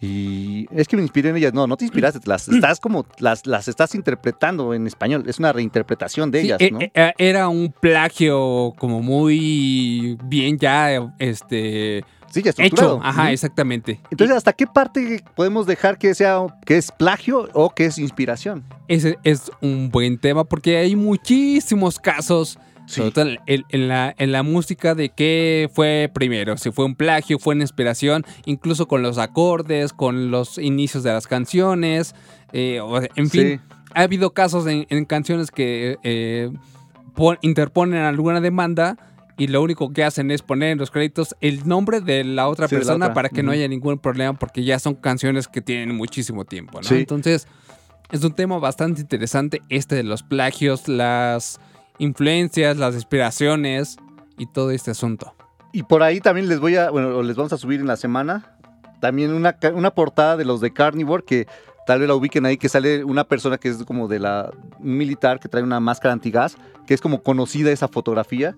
Y es que me inspiré en ellas. No, no te inspiraste, las estás como, las, las estás interpretando en español. Es una reinterpretación de Sí, ellas, e- ¿no? e- e- era un plagio como muy bien ya este Sí, ya estructurado. hecho. Ajá, exactamente. Entonces, ¿hasta qué parte podemos dejar que sea que es plagio o que es inspiración? Ese es un buen tema porque hay muchísimos casos, sobre todo en, en la, en la música, de qué fue primero, si fue un plagio, fue una inspiración, incluso con los acordes, con los inicios de las canciones, eh, en fin. Sí. Ha habido casos en, en canciones que eh, pon- interponen alguna demanda y lo único que hacen es poner en los créditos el nombre de la otra Sí, de la persona otra. para que no haya ningún problema porque ya son canciones que tienen muchísimo tiempo, ¿no? Entonces, es un tema bastante interesante este de los plagios, las influencias, las inspiraciones y todo este asunto. Y por ahí también les voy a, bueno, les vamos a subir en la semana también una, una portada de los de Carnivore que tal vez la ubiquen ahí, que sale una persona que es como de la, un militar que trae una máscara antigás, que es como conocida esa fotografía.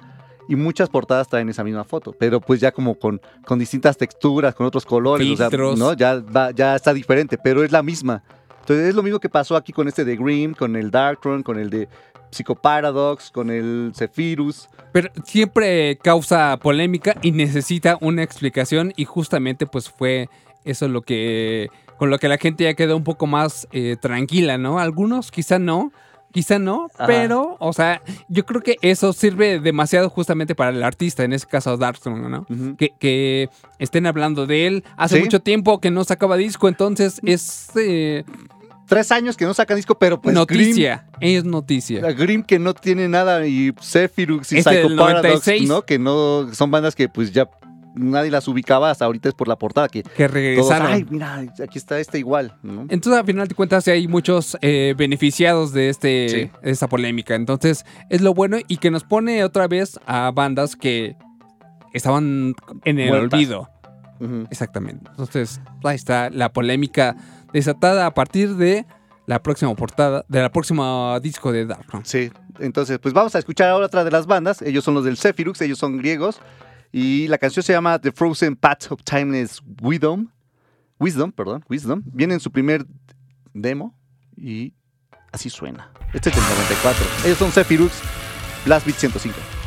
y muchas portadas traen esa misma foto, pero pues ya como con, con distintas texturas, con otros colores, o sea, Filtros. ¿no? Ya, va- ya está diferente, pero es la misma. Entonces es lo mismo que pasó aquí con este de Grimm, con el Darktron, con el de Psychoparadox, con el Zephyrus. Pero siempre causa polémica y necesita una explicación y justamente pues fue eso lo que con lo que la gente ya quedó un poco más eh, tranquila, ¿no? Algunos quizá no, quizá no, Ajá. pero, o sea, yo creo que eso sirve demasiado justamente para el artista, en ese caso Darkthrone, ¿no? que, que estén hablando de él. Hace Sí. mucho tiempo que no sacaba disco, entonces es eh, Tres años que no sacan disco, pero pues noticia, es noticia. Grimm, que no tiene nada, y Zephyrus y Este del Psychoparadox, 96. ¿no? Que no son bandas que pues ya nadie las ubicaba hasta ahorita es por la portada que, Que regresaron. todos, ay, mira, aquí está este igual, ¿no? Entonces, al final de cuentas, hay muchos eh, beneficiados de, este, Sí. de esta polémica. Entonces, es lo bueno y que nos pone otra vez a bandas que estaban en el Muertas. olvido. Exactamente. Entonces, ahí está la polémica desatada a partir de la próxima portada, de la próxima disco de Dark. Sí, entonces pues vamos a escuchar ahora otra de las bandas. Ellos son los del Zephyrus, ellos son griegos. Y la canción se llama The Frozen Path of Timeless Wisdom. Wisdom, perdón, Wisdom. Viene en su primer demo y así suena. Este es del 94. Ellos son Zephyrus, Blast Beat 105.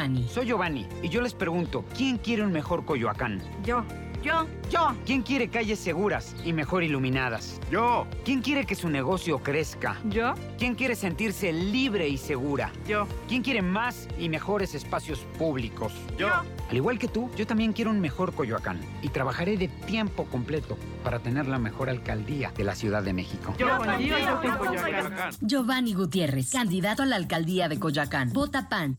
Giovanni. Soy Giovanni y yo les pregunto, ¿quién quiere un mejor Coyoacán? Yo. Yo. Yo. ¿Quién quiere calles seguras y mejor iluminadas? Yo. ¿Quién quiere que su negocio crezca? Yo. ¿Quién quiere sentirse libre y segura? Yo. ¿Quién quiere más y mejores espacios públicos? Yo. Al igual que tú, yo también quiero un mejor Coyoacán y trabajaré de tiempo completo para tener la mejor alcaldía de la Ciudad de México. Yo. Yo. Yo. Yo. Giovanni Gutiérrez, candidato a la alcaldía de Coyoacán. Vota PAN.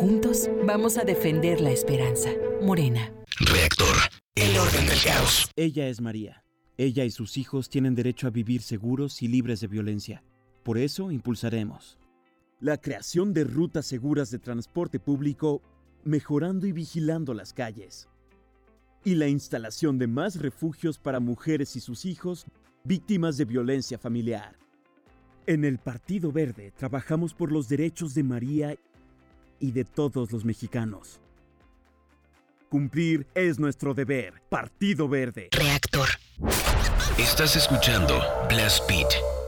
Juntos vamos a defender la esperanza. Morena. Reactor. El orden del caos. Ella es María. Ella y sus hijos tienen derecho a vivir seguros y libres de violencia. Por eso impulsaremos la creación de rutas seguras de transporte público, mejorando y vigilando las calles. Y la instalación de más refugios para mujeres y sus hijos víctimas de violencia familiar. En el Partido Verde trabajamos por los derechos de María y de todos los mexicanos. Cumplir es nuestro deber. Partido Verde. Reactor. Estás escuchando Blast Beat.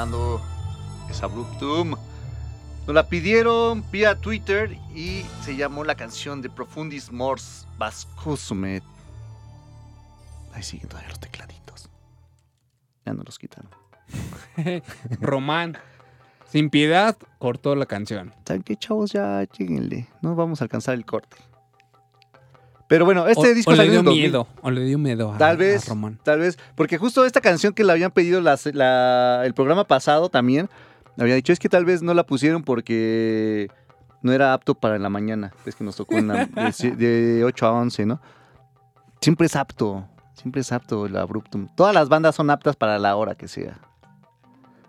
Sonando es Abruptum. Nos la pidieron vía Twitter y se llamó la canción de Profundis Mors Vascusumet. Ahí siguen todavía los tecladitos. Ya no los quitaron. Román, sin piedad, cortó la canción. ¿Saben qué, chavos? Ya lleguenle. No vamos a alcanzar el corte. Pero bueno, este o, disco o le salió dio en 2000. miedo, o le dio miedo a, Tal a vez, Román. tal vez, porque justo esta canción que le habían pedido las- la- el programa pasado también, le había dicho, es que tal vez no la pusieron porque no era apto para la mañana, es que nos tocó en la- de, de 8 a 11, ¿no? Siempre es apto, siempre es apto el Abruptum. Todas las bandas son aptas para la hora que sea.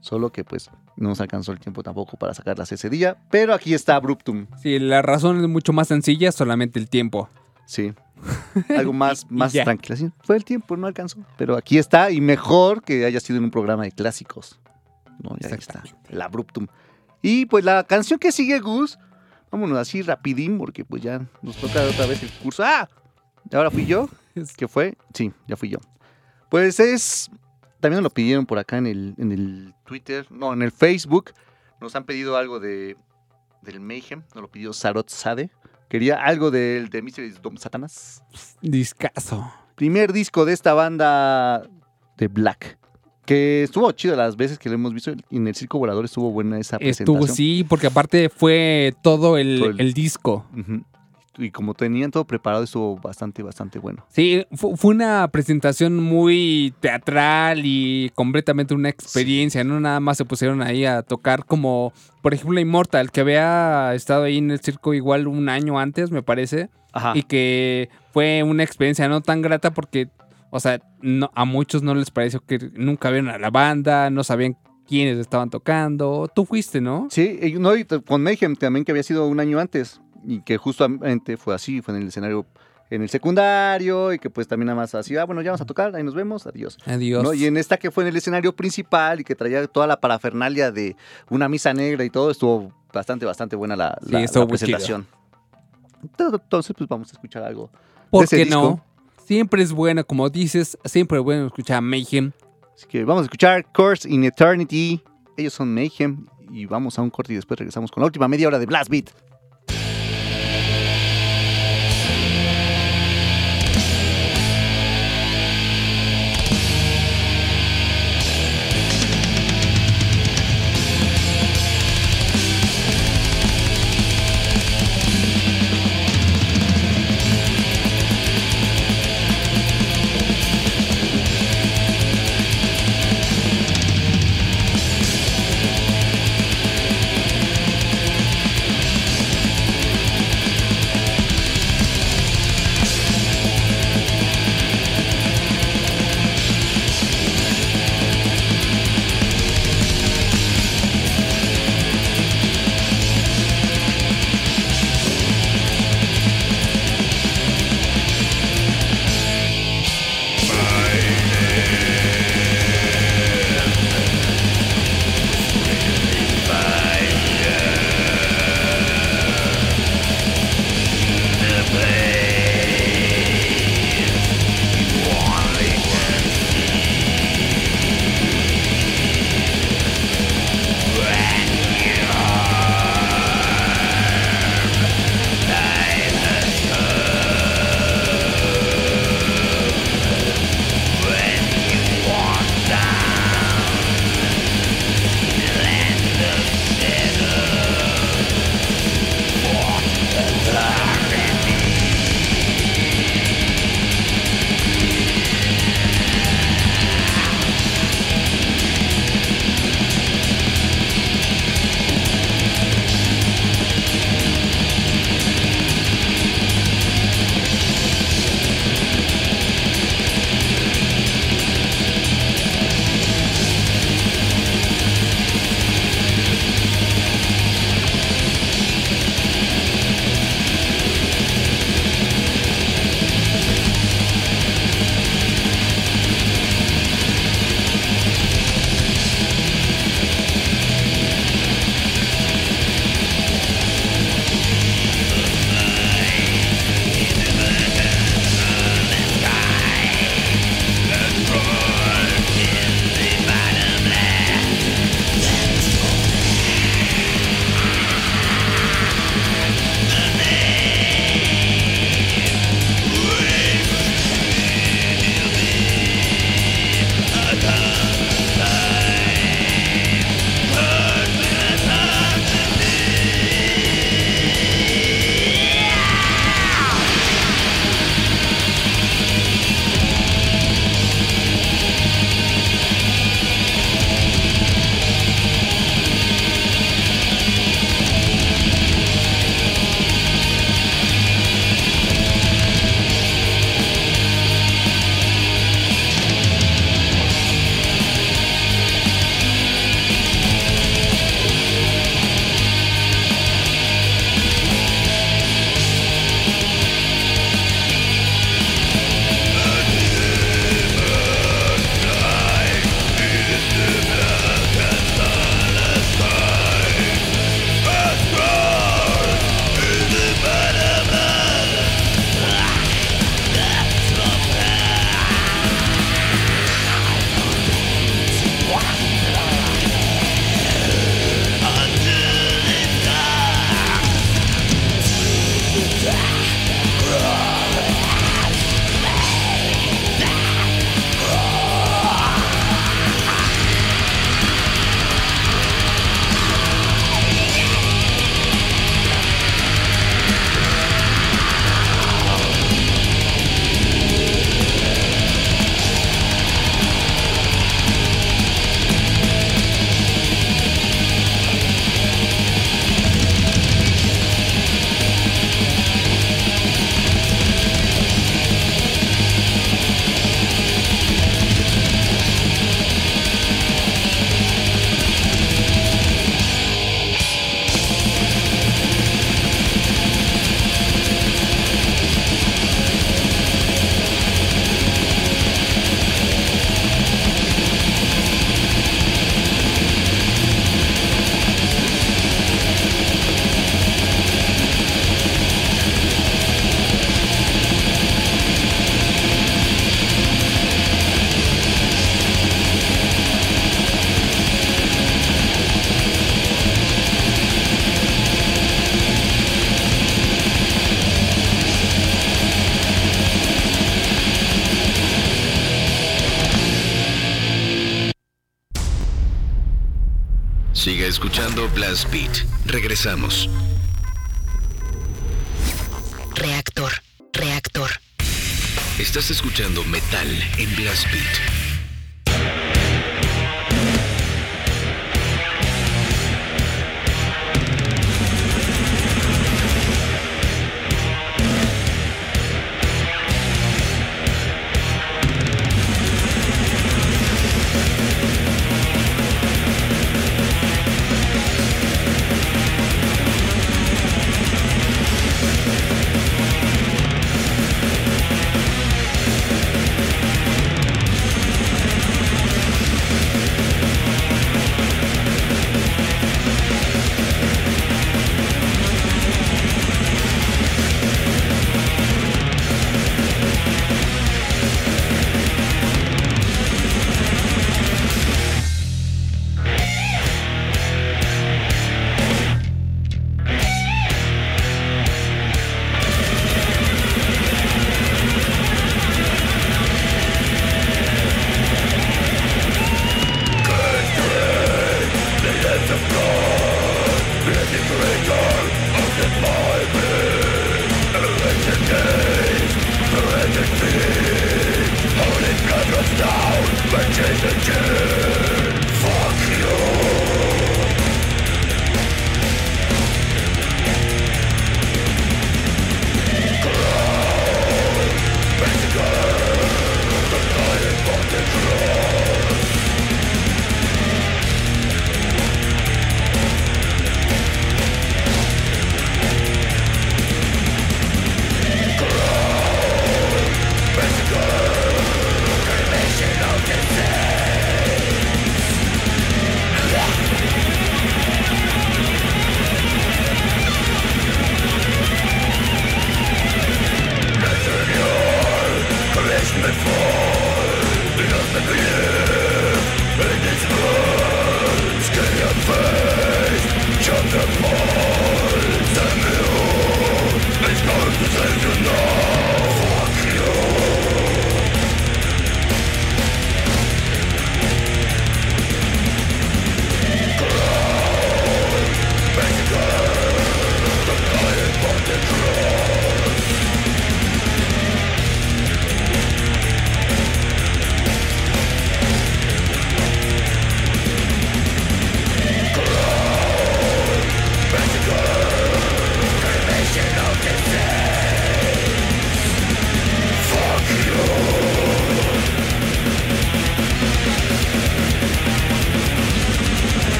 Solo que pues no nos alcanzó el tiempo tampoco para sacarlas ese día, pero aquí está Abruptum. Sí, la razón es mucho más sencilla, solamente el tiempo. Sí. Algo más, Y- más tranquilo. Sí, fue el tiempo, no alcanzó. Pero aquí está, y mejor que haya sido en un programa de clásicos. No, ya ahí está. El Abruptum. Y pues la canción que sigue, Gus, vámonos así rapidín, porque pues ya nos toca otra vez el curso. ¡Ah! ¿Y ahora fui yo? ¿Qué fue? Sí, ya fui yo. Pues es. También nos lo pidieron por acá en el, en el Twitter, no, en el Facebook. Nos han pedido algo de del Mayhem, nos lo pidió Sarot Sade. Quería algo del de Mystery Dom Satanas. Discaso. Primer disco de esta banda de Black. Que estuvo chido las veces que lo hemos visto. En el Circo Volador estuvo buena esa presentación. Estuvo, sí, porque aparte fue todo el, Todo el- el disco. Y como tenían todo preparado, estuvo bastante, bastante bueno. Sí, fu- fue una presentación muy teatral y completamente una experiencia, no nada más se pusieron ahí a tocar como, por ejemplo, Immortal, que había estado ahí en el circo igual un año antes, me parece, Ajá. y que fue una experiencia no tan grata porque, o sea, no, a muchos no les pareció que nunca vieron a la banda, no sabían quiénes estaban tocando. Tú fuiste, ¿no? Sí, no, y con Mayhem también, que había sido un año antes. Y que justamente fue así, fue en el escenario en el secundario y que pues también nada más así, ah, bueno, ya vamos a tocar, ahí nos vemos, adiós. Adiós. ¿no? Y en esta que fue en el escenario principal y que traía toda la parafernalia de una misa negra y todo, estuvo bastante, bastante buena la, Sí, la- la estuvo muy chido. presentación. Entonces, pues vamos a escuchar algo. ¿Por qué no? Siempre es bueno, como dices, siempre es bueno escuchar a Mayhem. Así que vamos a escuchar Course in Eternity. Ellos son Mayhem y vamos a un corte y después regresamos con la última media hora de Blast Beat. Blast Beat. Regresamos. Reactor, reactor. Estás escuchando Metal en Blast Beat.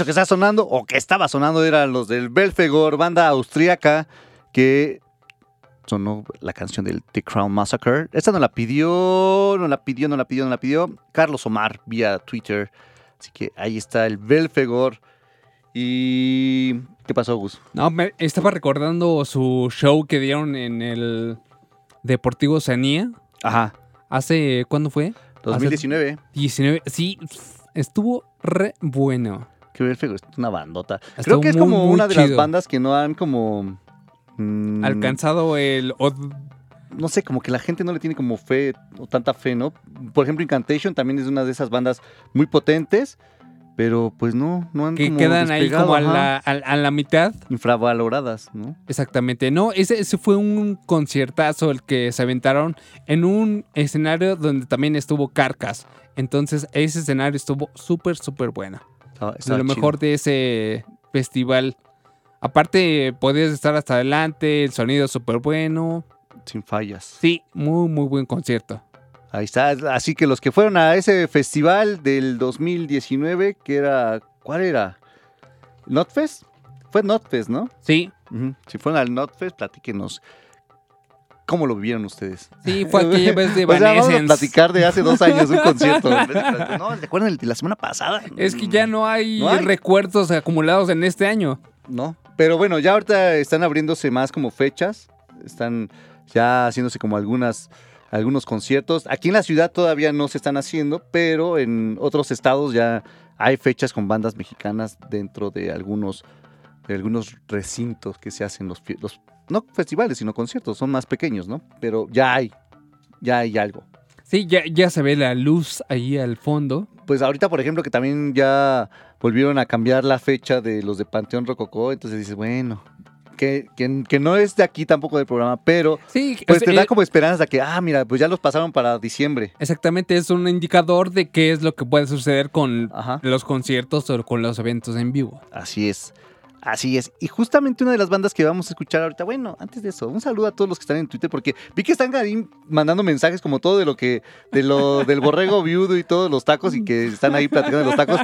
Eso que está sonando, o que estaba sonando, eran los del Belfegor, banda austríaca, que sonó la canción del The Crown Massacre. Esta no la pidió, no la pidió, no la pidió, no la pidió. Carlos Omar vía Twitter. Así que ahí está el Belfegor. ¿Y qué pasó, Gus? No, me estaba recordando su show que dieron en el Deportivo Oceanía. Ajá. ¿Hace cuándo fue? 2019. Hace 19. Sí, estuvo re bueno. Que Belfegor es una bandota. Creo que es muy, como muy una de las chido. bandas que no han como... mm, Alcanzado el. od- no sé, como que la gente no le tiene como fe o tanta fe, ¿no? Por ejemplo, Incantation también es una de esas bandas muy potentes, pero pues no, no han que como quedan ahí despegado, como a ajá. la, a, a la mitad. infravaloradas, ¿no? Exactamente. No, ese, ese fue un conciertazo el que se aventaron en un escenario donde también estuvo Carcas. Entonces, ese escenario estuvo súper, súper bueno. Estaba- De lo chido. mejor de ese festival. Aparte, podías estar hasta adelante, el sonido súper bueno. Sin fallas. Sí, muy, muy buen concierto. Ahí está. Así que los que fueron a ese festival del 2019, que era. ¿Cuál era? ¿Notfest? Fue Notfest, ¿no? Sí. Si fueron al Notfest, platíquenos. ¿Cómo lo vivieron ustedes? Sí, fue aquella vez de O sea, vamos a platicar de hace dos años un concierto. en vez de platicar- No, ¿recuerdan la semana pasada? Es que ya no hay, ¿No hay? recuerdos acumulados en este año. No, pero bueno, ya ahorita están abriéndose más como fechas, están ya haciéndose como algunas algunos conciertos. Aquí en la ciudad todavía no se están haciendo, pero en otros estados ya hay fechas con bandas mexicanas dentro de algunos de algunos recintos que se hacen los, los no festivales, sino conciertos, son más pequeños, ¿no? Pero ya hay, ya hay algo. Sí, ya, ya se ve la luz ahí al fondo. Pues ahorita, por ejemplo, que también ya volvieron a cambiar la fecha de los de Panteón Rococó, entonces dices, bueno, que, que, que no es de aquí tampoco del programa, pero Sí, pues sea, te da eh, como esperanza que, ah, mira, pues ya los pasaron para diciembre. Exactamente, es un indicador de qué es lo que puede suceder con los conciertos o con los eventos en vivo. Así es. Así es. Y justamente una de las bandas que vamos a escuchar ahorita, bueno, antes de eso, un saludo a todos los que están en Twitter, porque vi que están ahí mandando mensajes como todo de lo que, de lo del borrego viudo y todos los tacos y que están ahí platicando de los tacos.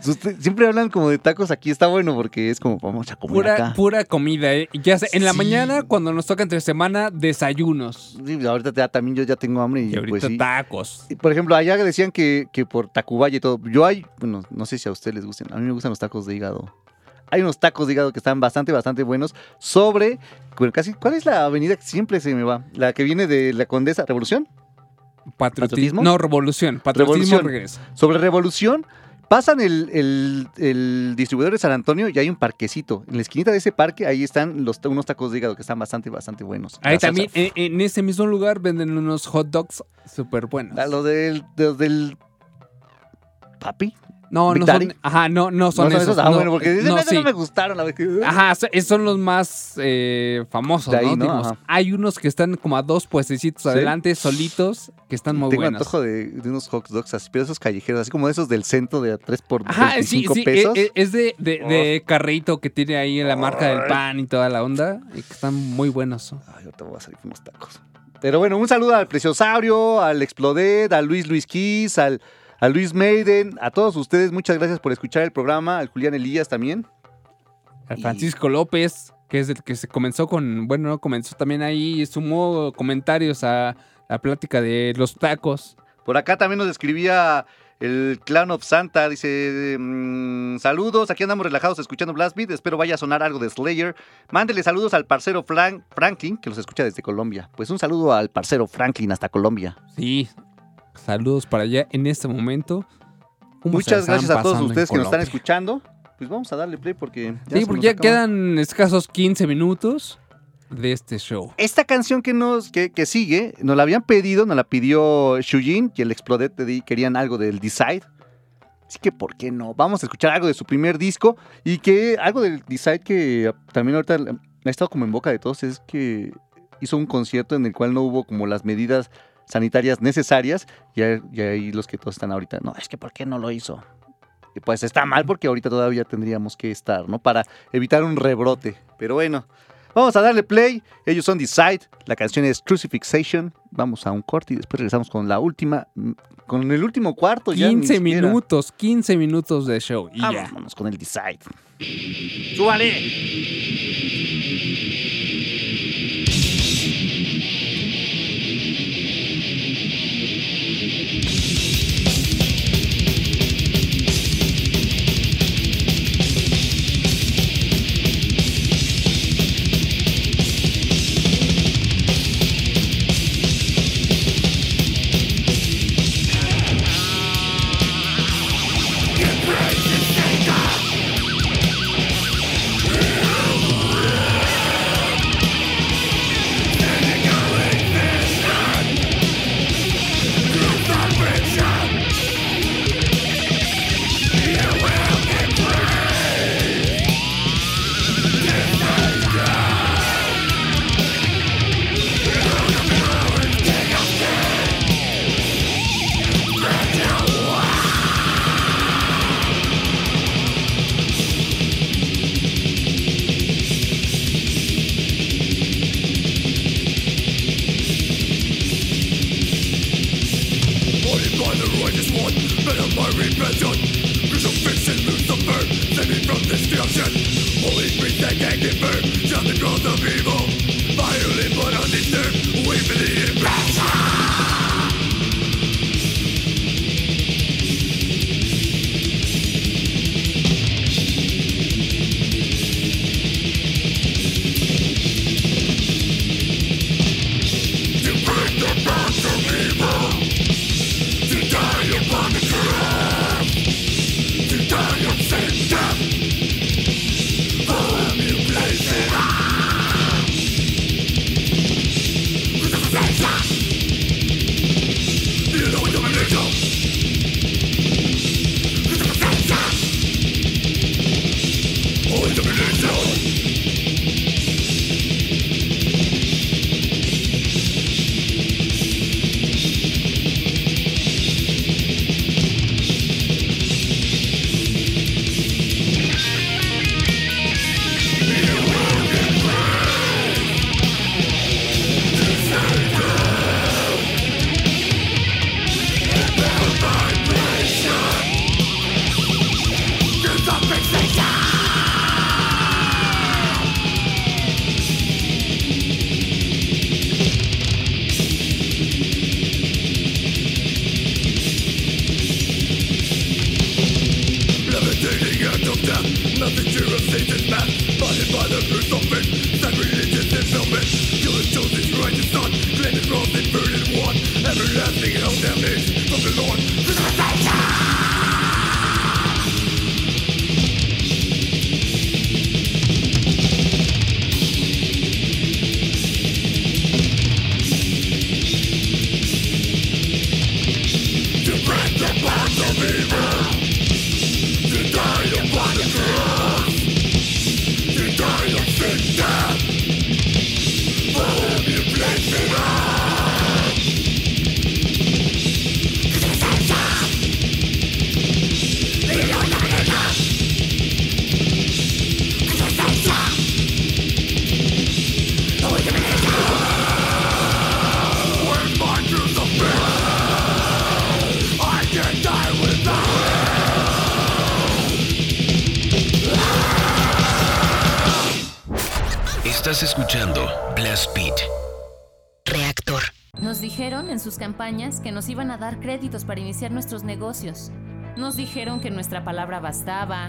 Siempre hablan como de tacos aquí, está bueno porque es como vamos a comer Pura, acá. pura comida, ¿eh? Ya sé, en la mañana, cuando nos toca entre semana, desayunos. Sí, ahorita ya también yo ya tengo hambre y, Y ahorita pues sí. tacos. Por ejemplo, allá decían que, que por Tacubaya y todo. Yo hay, bueno, no sé si a ustedes les gusten. A mí me gustan los tacos de hígado. Hay unos tacos de hígado que están bastante, bastante buenos. Sobre, bueno, casi, ¿cuál es la avenida que siempre se me va? La que viene de la Condesa, ¿Revolución? Patriotismo. No, revolución. Patriotismo regresa. Sobre Revolución, pasan el, el- el distribuidor de San Antonio y hay un parquecito. En la esquinita de ese parque, ahí están los, unos tacos de hígado que están bastante, bastante buenos. Ahí también, en, en ese mismo lugar, venden unos hot dogs súper buenos. Ah, Los del, los del papi. No, no son. Ajá, no, no son ¿No son esos. esos? Ah, no, bueno, porque dicen, no, "Esos sí. no me gustaron. La vez que... Ajá, son los más eh, famosos, De ahí, ¿no? hay unos que están como a dos puestecitos ¿Sí? adelante, solitos, que están muy Tengo buenos. antojo de, de unos hot dogs así, pero esos callejeros, así como esos del centro de a 3 por Ajá, sí, 25 sí, pesos. e- e- es de, de, de carrito que tiene ahí la marca del pan y toda la onda, y que están muy buenos. Ay, ahorita voy a salir con unos tacos. Pero bueno, un saludo al Preciosaurio, al Explodet, al Luis Luis Kiss, al, a Luis Maiden, a todos ustedes, muchas gracias por escuchar el programa, al Julián Elías también. Al Francisco López, que es el que se comenzó con, bueno, no comenzó también ahí, sumó comentarios a la plática de los tacos. Por acá también nos escribía el Clan of Santa, dice, mm, saludos, aquí andamos relajados escuchando Blast Beat, espero vaya a sonar algo de Slayer. Mándele saludos al parcero Fran- Franklin, que los escucha desde Colombia. Pues un saludo al parcero Franklin hasta Colombia. Sí, saludos para allá en este momento. ¿Cómo se la Muchas gracias a todos ustedes que nos están escuchando. Pues vamos a darle play porque... Sí, se porque ya quedan escasos 15 minutos de este show. Esta canción que nos que, que sigue, nos la habían pedido, nos la pidió Shujin y el Explodet te di- querían algo del Decide. Así que, ¿por qué no? Vamos a escuchar algo de su primer disco y que algo del Decide que también ahorita ha estado como en boca de todos es que hizo un concierto en el cual no hubo como las medidas sanitarias necesarias y, ahí- y ahí los que todos están ahorita, no, es que ¿por qué no lo hizo? Y pues está mal porque ahorita todavía tendríamos que estar, ¿no? Para evitar un rebrote. Pero bueno, vamos a darle play. Ellos son Decide, la canción es Crucifixation. Vamos a un corte y después regresamos con la última, mm, con el último cuarto. ya ni 15 siquiera. minutos, 15 minutos de show. Y ya. Vámonos con el Decide. ¡Súbale! Estás escuchando Blast Beat. Reactor. Nos dijeron en sus campañas que nos iban a dar créditos para iniciar nuestros negocios. Nos dijeron que nuestra palabra bastaba.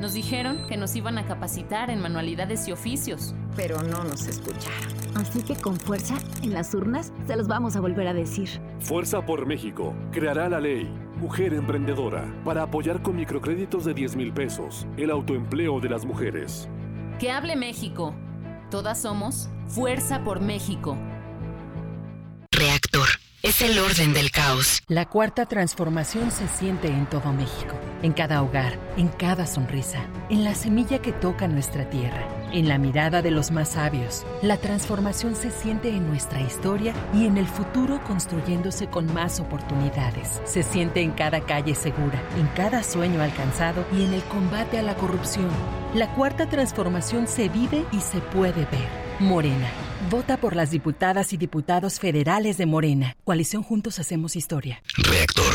Nos dijeron que nos iban a capacitar en manualidades y oficios. Pero no nos escucharon. Así que con fuerza, en las urnas, se los vamos a volver a decir. Fuerza por México creará la ley Mujer Emprendedora para apoyar con microcréditos de 10 mil pesos el autoempleo de las mujeres. Que hable México. Todas somos Fuerza por México. Reactor. Es el orden del caos. La cuarta transformación se siente en todo México, en cada hogar, en cada sonrisa, en la semilla que toca nuestra tierra, en la mirada de los más sabios. La transformación se siente en nuestra historia y en el futuro construyéndose con más oportunidades. Se siente en cada calle segura, en cada sueño alcanzado y en el combate a la corrupción. La cuarta transformación se vive y se puede ver. Morena. Vota por las diputadas y diputados federales de Morena. Coalición Juntos Hacemos Historia. Reactor.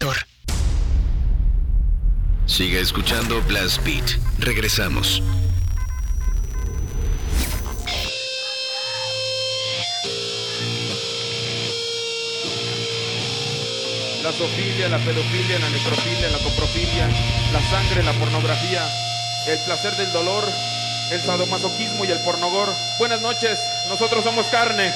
Reactor. Siga escuchando Blast Beat. Regresamos. La zoofilia, la pedofilia, la necrofilia, la coprofilia, la sangre, la pornografía, el placer del dolor, el sadomasoquismo y el pornogor. Buenas noches, nosotros somos carne.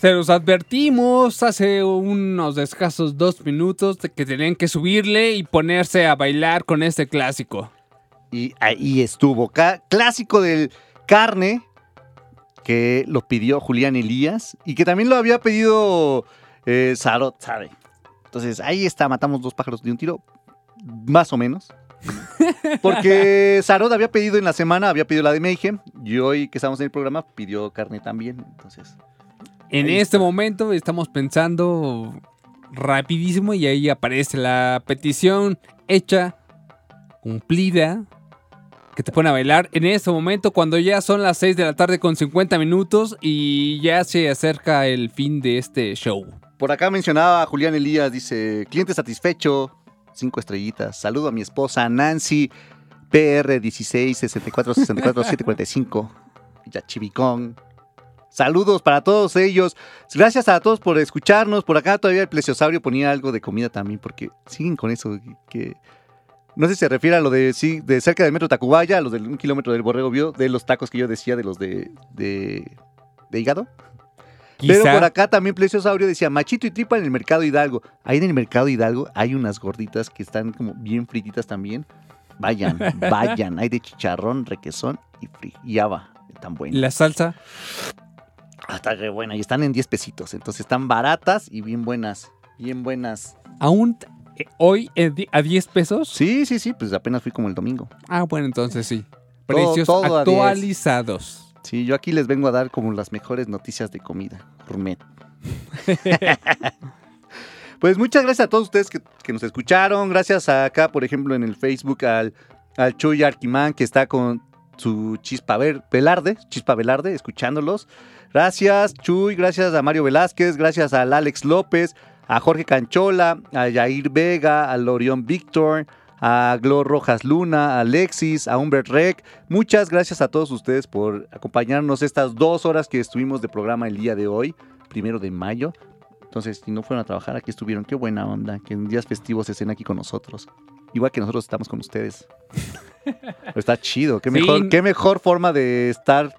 Se los advertimos hace unos escasos dos minutos de que tenían que subirle y ponerse a bailar con este clásico. Y ahí estuvo. Ca- clásico del carne que lo pidió Julián Elías y que también lo había pedido eh, Sarot, ¿sabe? Entonces ahí está, matamos dos pájaros de un tiro, más o menos. Porque Sarod había pedido en la semana, había pedido la de Mayhem. Y hoy que estamos en el programa, pidió carne también. Entonces, En Ahí este momento estamos pensando rapidísimo y ahí aparece la petición hecha, cumplida, que te pone a bailar. En este momento, cuando ya son las 6 de la tarde con 50 minutos y ya se acerca el fin de este show. por acá mencionaba Julián Elías, dice, cliente satisfecho, cinco estrellitas. Saludo a mi esposa Nancy, PR 16 64 64 745, Yachivicón. Saludos para todos ellos. Gracias a todos por escucharnos. Por acá todavía el plesiosaurio ponía algo de comida también, porque siguen con eso. Que no sé si se refiere a lo de sí, de cerca del metro Tacubaya, a los de un kilómetro del borrego vio, de los tacos que yo decía de los de, de, de hígado. Pero por acá también Plesiosaurio decía machito y tripa en el mercado Hidalgo. Ahí en el mercado Hidalgo hay unas gorditas que están como bien frititas también. Vayan, vayan. Hay de chicharrón, requesón y fri. Y haba. Tan buenas. La salsa. Está re buena. Y están en 10 pesitos. Entonces están baratas y bien buenas. Bien buenas. ¿Aún eh, hoy eh, di- a 10 pesos? Sí, sí, sí. Pues apenas fui como el domingo. Ah, bueno, entonces sí. Todo- Precios todo a 10. actualizados. Sí, yo aquí les vengo a dar como las mejores noticias de comida. Gourmet. pues muchas gracias a todos ustedes que, que nos escucharon. Gracias a acá, por ejemplo, en el Facebook al, al Chuy Arquimán que está con su chispa ver, Velarde, chispa Velarde, escuchándolos. Gracias, Chuy. Gracias a Mario Velázquez. Gracias al Alex López, a Jorge Canchola, a Yair Vega, al Orión Víctor, a Glor Rojas Luna, a Alexis, a Humbert Rec. Muchas gracias a todos ustedes por acompañarnos estas dos horas que estuvimos de programa el día de hoy, primero de mayo. Entonces, si no fueron a trabajar, aquí estuvieron. Qué buena onda, que en días festivos estén aquí con nosotros. Igual que nosotros estamos con ustedes. Está chido. Qué Sí. mejor, qué mejor forma de estar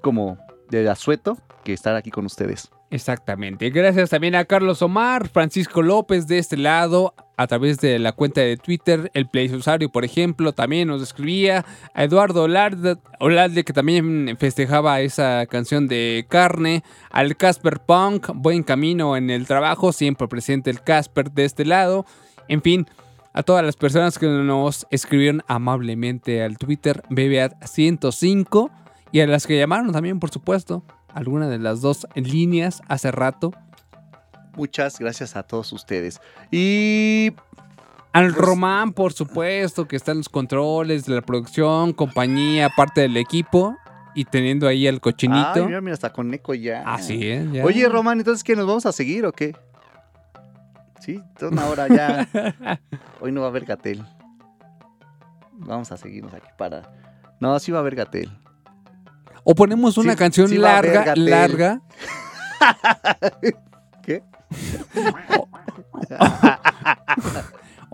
como de asueto que estar aquí con ustedes. Exactamente. Gracias también a Carlos Omar, Francisco López de este lado, a través de la cuenta de Twitter, el Pleisosario, por ejemplo, también nos escribía. A Eduardo Olarde, Olalde, que también festejaba esa canción de carne. Al Casper Punk, buen camino en el trabajo, siempre presente el Casper de este lado. En fin, a todas las personas que nos escribieron amablemente al Twitter, BBAT105. Y a las que llamaron también, por supuesto. Alguna de las dos líneas hace rato. Muchas gracias a todos ustedes. Y Al Román, por supuesto, que está en los controles de la producción, compañía, parte del equipo. Y teniendo ahí el cochinito. Ay, mira, mira, hasta con eco ya. Así es, ya. Oye, Román, entonces, ¿qué? ¿Nos vamos a seguir o qué? Sí, toda una hora ya. Hoy no va a haber Gatel. Vamos a seguirnos aquí para. No, sí va a haber Gatel. O ponemos una Sí, canción sí larga, larga. ¿Qué?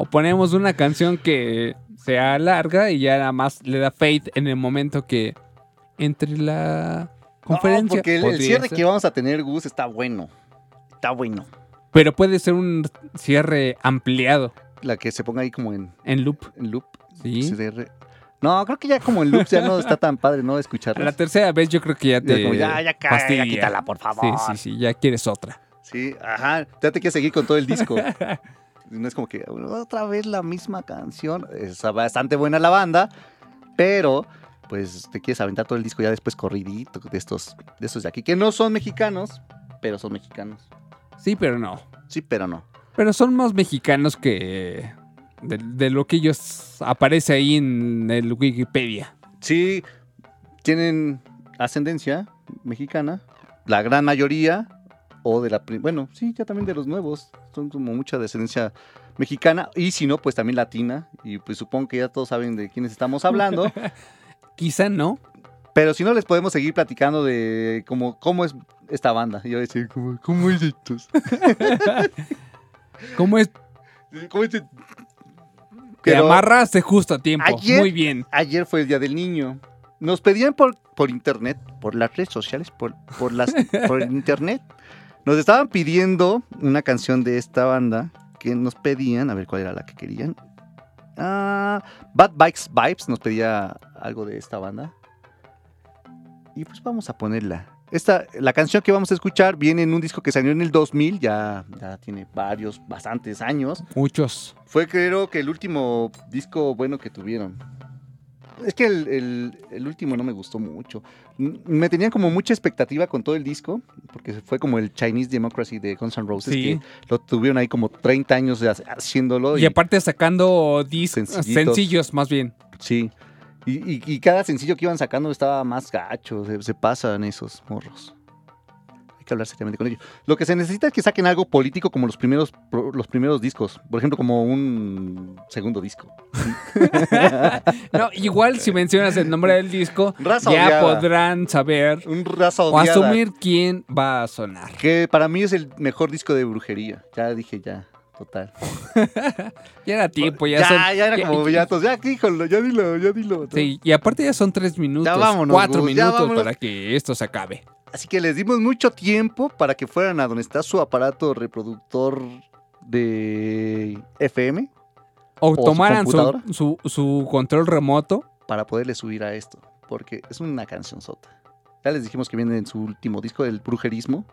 O ponemos una canción que sea larga y ya nada más le da fade en el momento que entre la conferencia. No, porque el, cierre ser. que vamos a tener, Gus, está bueno. Está bueno. Pero puede ser un cierre ampliado. La que se ponga ahí como en, En loop. en loop. Sí. Cierre. No, creo que ya como en loop ya no está tan padre, ¿no? A Escucharla. la tercera vez yo creo que ya Ya te como, ya, ya, ya quítala, por favor. Sí, sí, sí, ya quieres otra. Sí, ajá. Ya te quieres seguir con todo el disco. no es como que otra vez la misma canción. Es bastante buena la banda, pero pues te quieres aventar todo el disco ya después corridito de estos, de estos de aquí, que no son mexicanos, pero son mexicanos. Sí, pero no. Sí, pero no. Pero son más mexicanos que de, de lo que ellos aparece ahí en el Wikipedia. Sí, tienen ascendencia mexicana, la gran mayoría, o de la, bueno, sí, ya también de los nuevos, son como mucha descendencia mexicana, y si no, pues también latina, y pues supongo que ya todos saben de quiénes estamos hablando, Quizá no. pero si no, les podemos seguir platicando de cómo, cómo es esta banda, y yo decir, ¿cómo, cómo es estos? ¿Cómo es? ¿Cómo es? Te Pero- amarraste justo a tiempo. Ayer- Muy bien. Ayer fue el Día del Niño. Nos pedían por, por internet, por las redes sociales, por, por, las, por el internet. Nos estaban pidiendo una canción de esta banda que nos pedían, a ver cuál era la que querían. Ah, Bad Bikes Vibes nos pedía algo de esta banda. Y pues vamos a ponerla. Esta, la canción que vamos a escuchar viene en un disco que salió en el 2000, ya, ya tiene varios, bastantes años. Muchos. Fue creo que el último disco bueno que tuvieron. Es que el, el- el último no me gustó mucho. Me tenían como mucha expectativa con todo el disco, porque fue como el Chinese Democracy de Guns N' Roses, Sí. que lo tuvieron ahí como 30 años haciéndolo. Y aparte sacando discos sencillos, más bien. Sí. Y, y- y cada sencillo que iban sacando estaba más gacho, se, se pasan esos morros. Hay que hablar seriamente con ellos. Lo que se necesita es que saquen algo político como los primeros, los primeros discos. Por ejemplo, como un segundo disco. No, igual si mencionas el nombre del disco, Raza ya odiada. podrán saber Un raza o asumir quién va a sonar. Que para mí es el mejor disco de brujería. Ya dije ya, total. Ya era tiempo, ya, Ya, son. ya era como bellatos. Ya, híjole, ya dilo, ya dilo. Sí, y aparte ya son tres minutos, Ya vámonos, cuatro Gus, ya minutos vámonos. para que esto se acabe. Así que les dimos mucho tiempo para que fueran a donde está su aparato reproductor de FM. O, tomaran su, su, su control remoto. para poderle subir a esto, porque es una canción sota. Ya les dijimos que viene en su último disco, el brujerismo.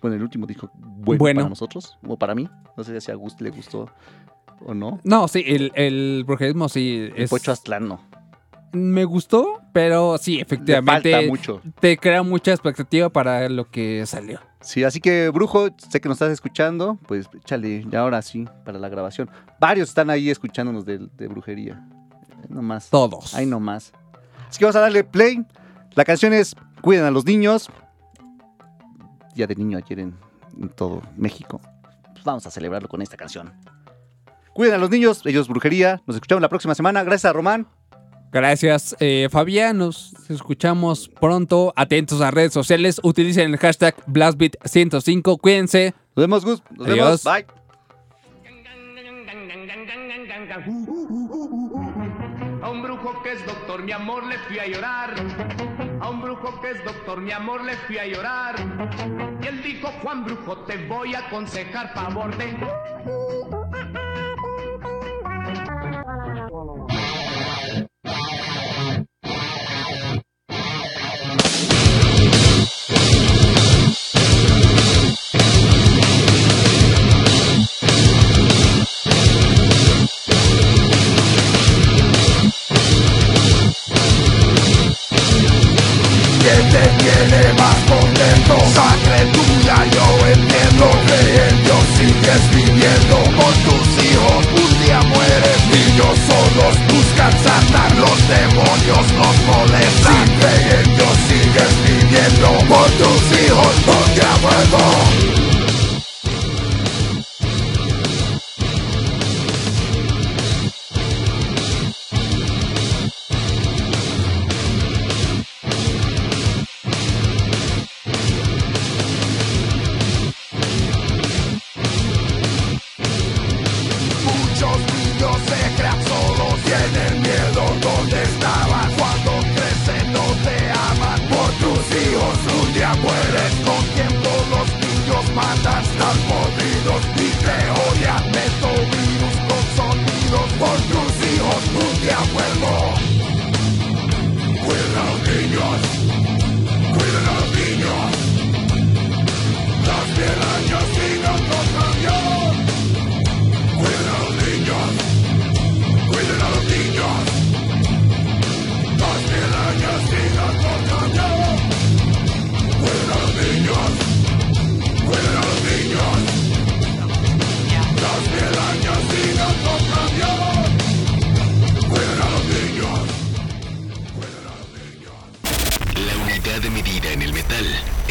Bueno, el último disco bueno, Bueno. para nosotros, o para mí. No sé si a Gus le gustó o no. No, sí, el, el brujerismo sí El es. Pocho Aztlán no. Me gustó, pero sí, efectivamente. falta mucho. Te crea mucha expectativa para lo que salió. Sí, así que, Brujo, sé que nos estás escuchando, pues échale, ya ahora sí, para la grabación. Varios están ahí escuchándonos de, de brujería. No más. Todos. Ahí nomás. Así que vamos a darle play. La canción es Cuiden a los niños. Día del niño ayer en, en todo México. Pues vamos a celebrarlo con esta canción. Cuiden a los niños, ellos brujería. Nos escuchamos la próxima semana. Gracias a Román. Gracias, eh, Fabián. Nos escuchamos pronto. Atentos a redes sociales. Utilicen el hashtag BlastBeat105. Cuídense. Nos vemos, Gus. Nos Adiós. vemos. Bye. A un brujo que es doctor, mi amor, le fui a llorar. A un brujo que es doctor, mi amor, le fui a llorar. Y él dijo, Juan Brujo, te voy a aconsejar favor de... que te tiene más contento. Sangre tuya yo entiendo Cree en Dios sigues viviendo Con tus hijos un día mueres Niños solos buscan sanar Los demonios los molestan. Si cree en Dios sigues viviendo Por tus hijos un día muerto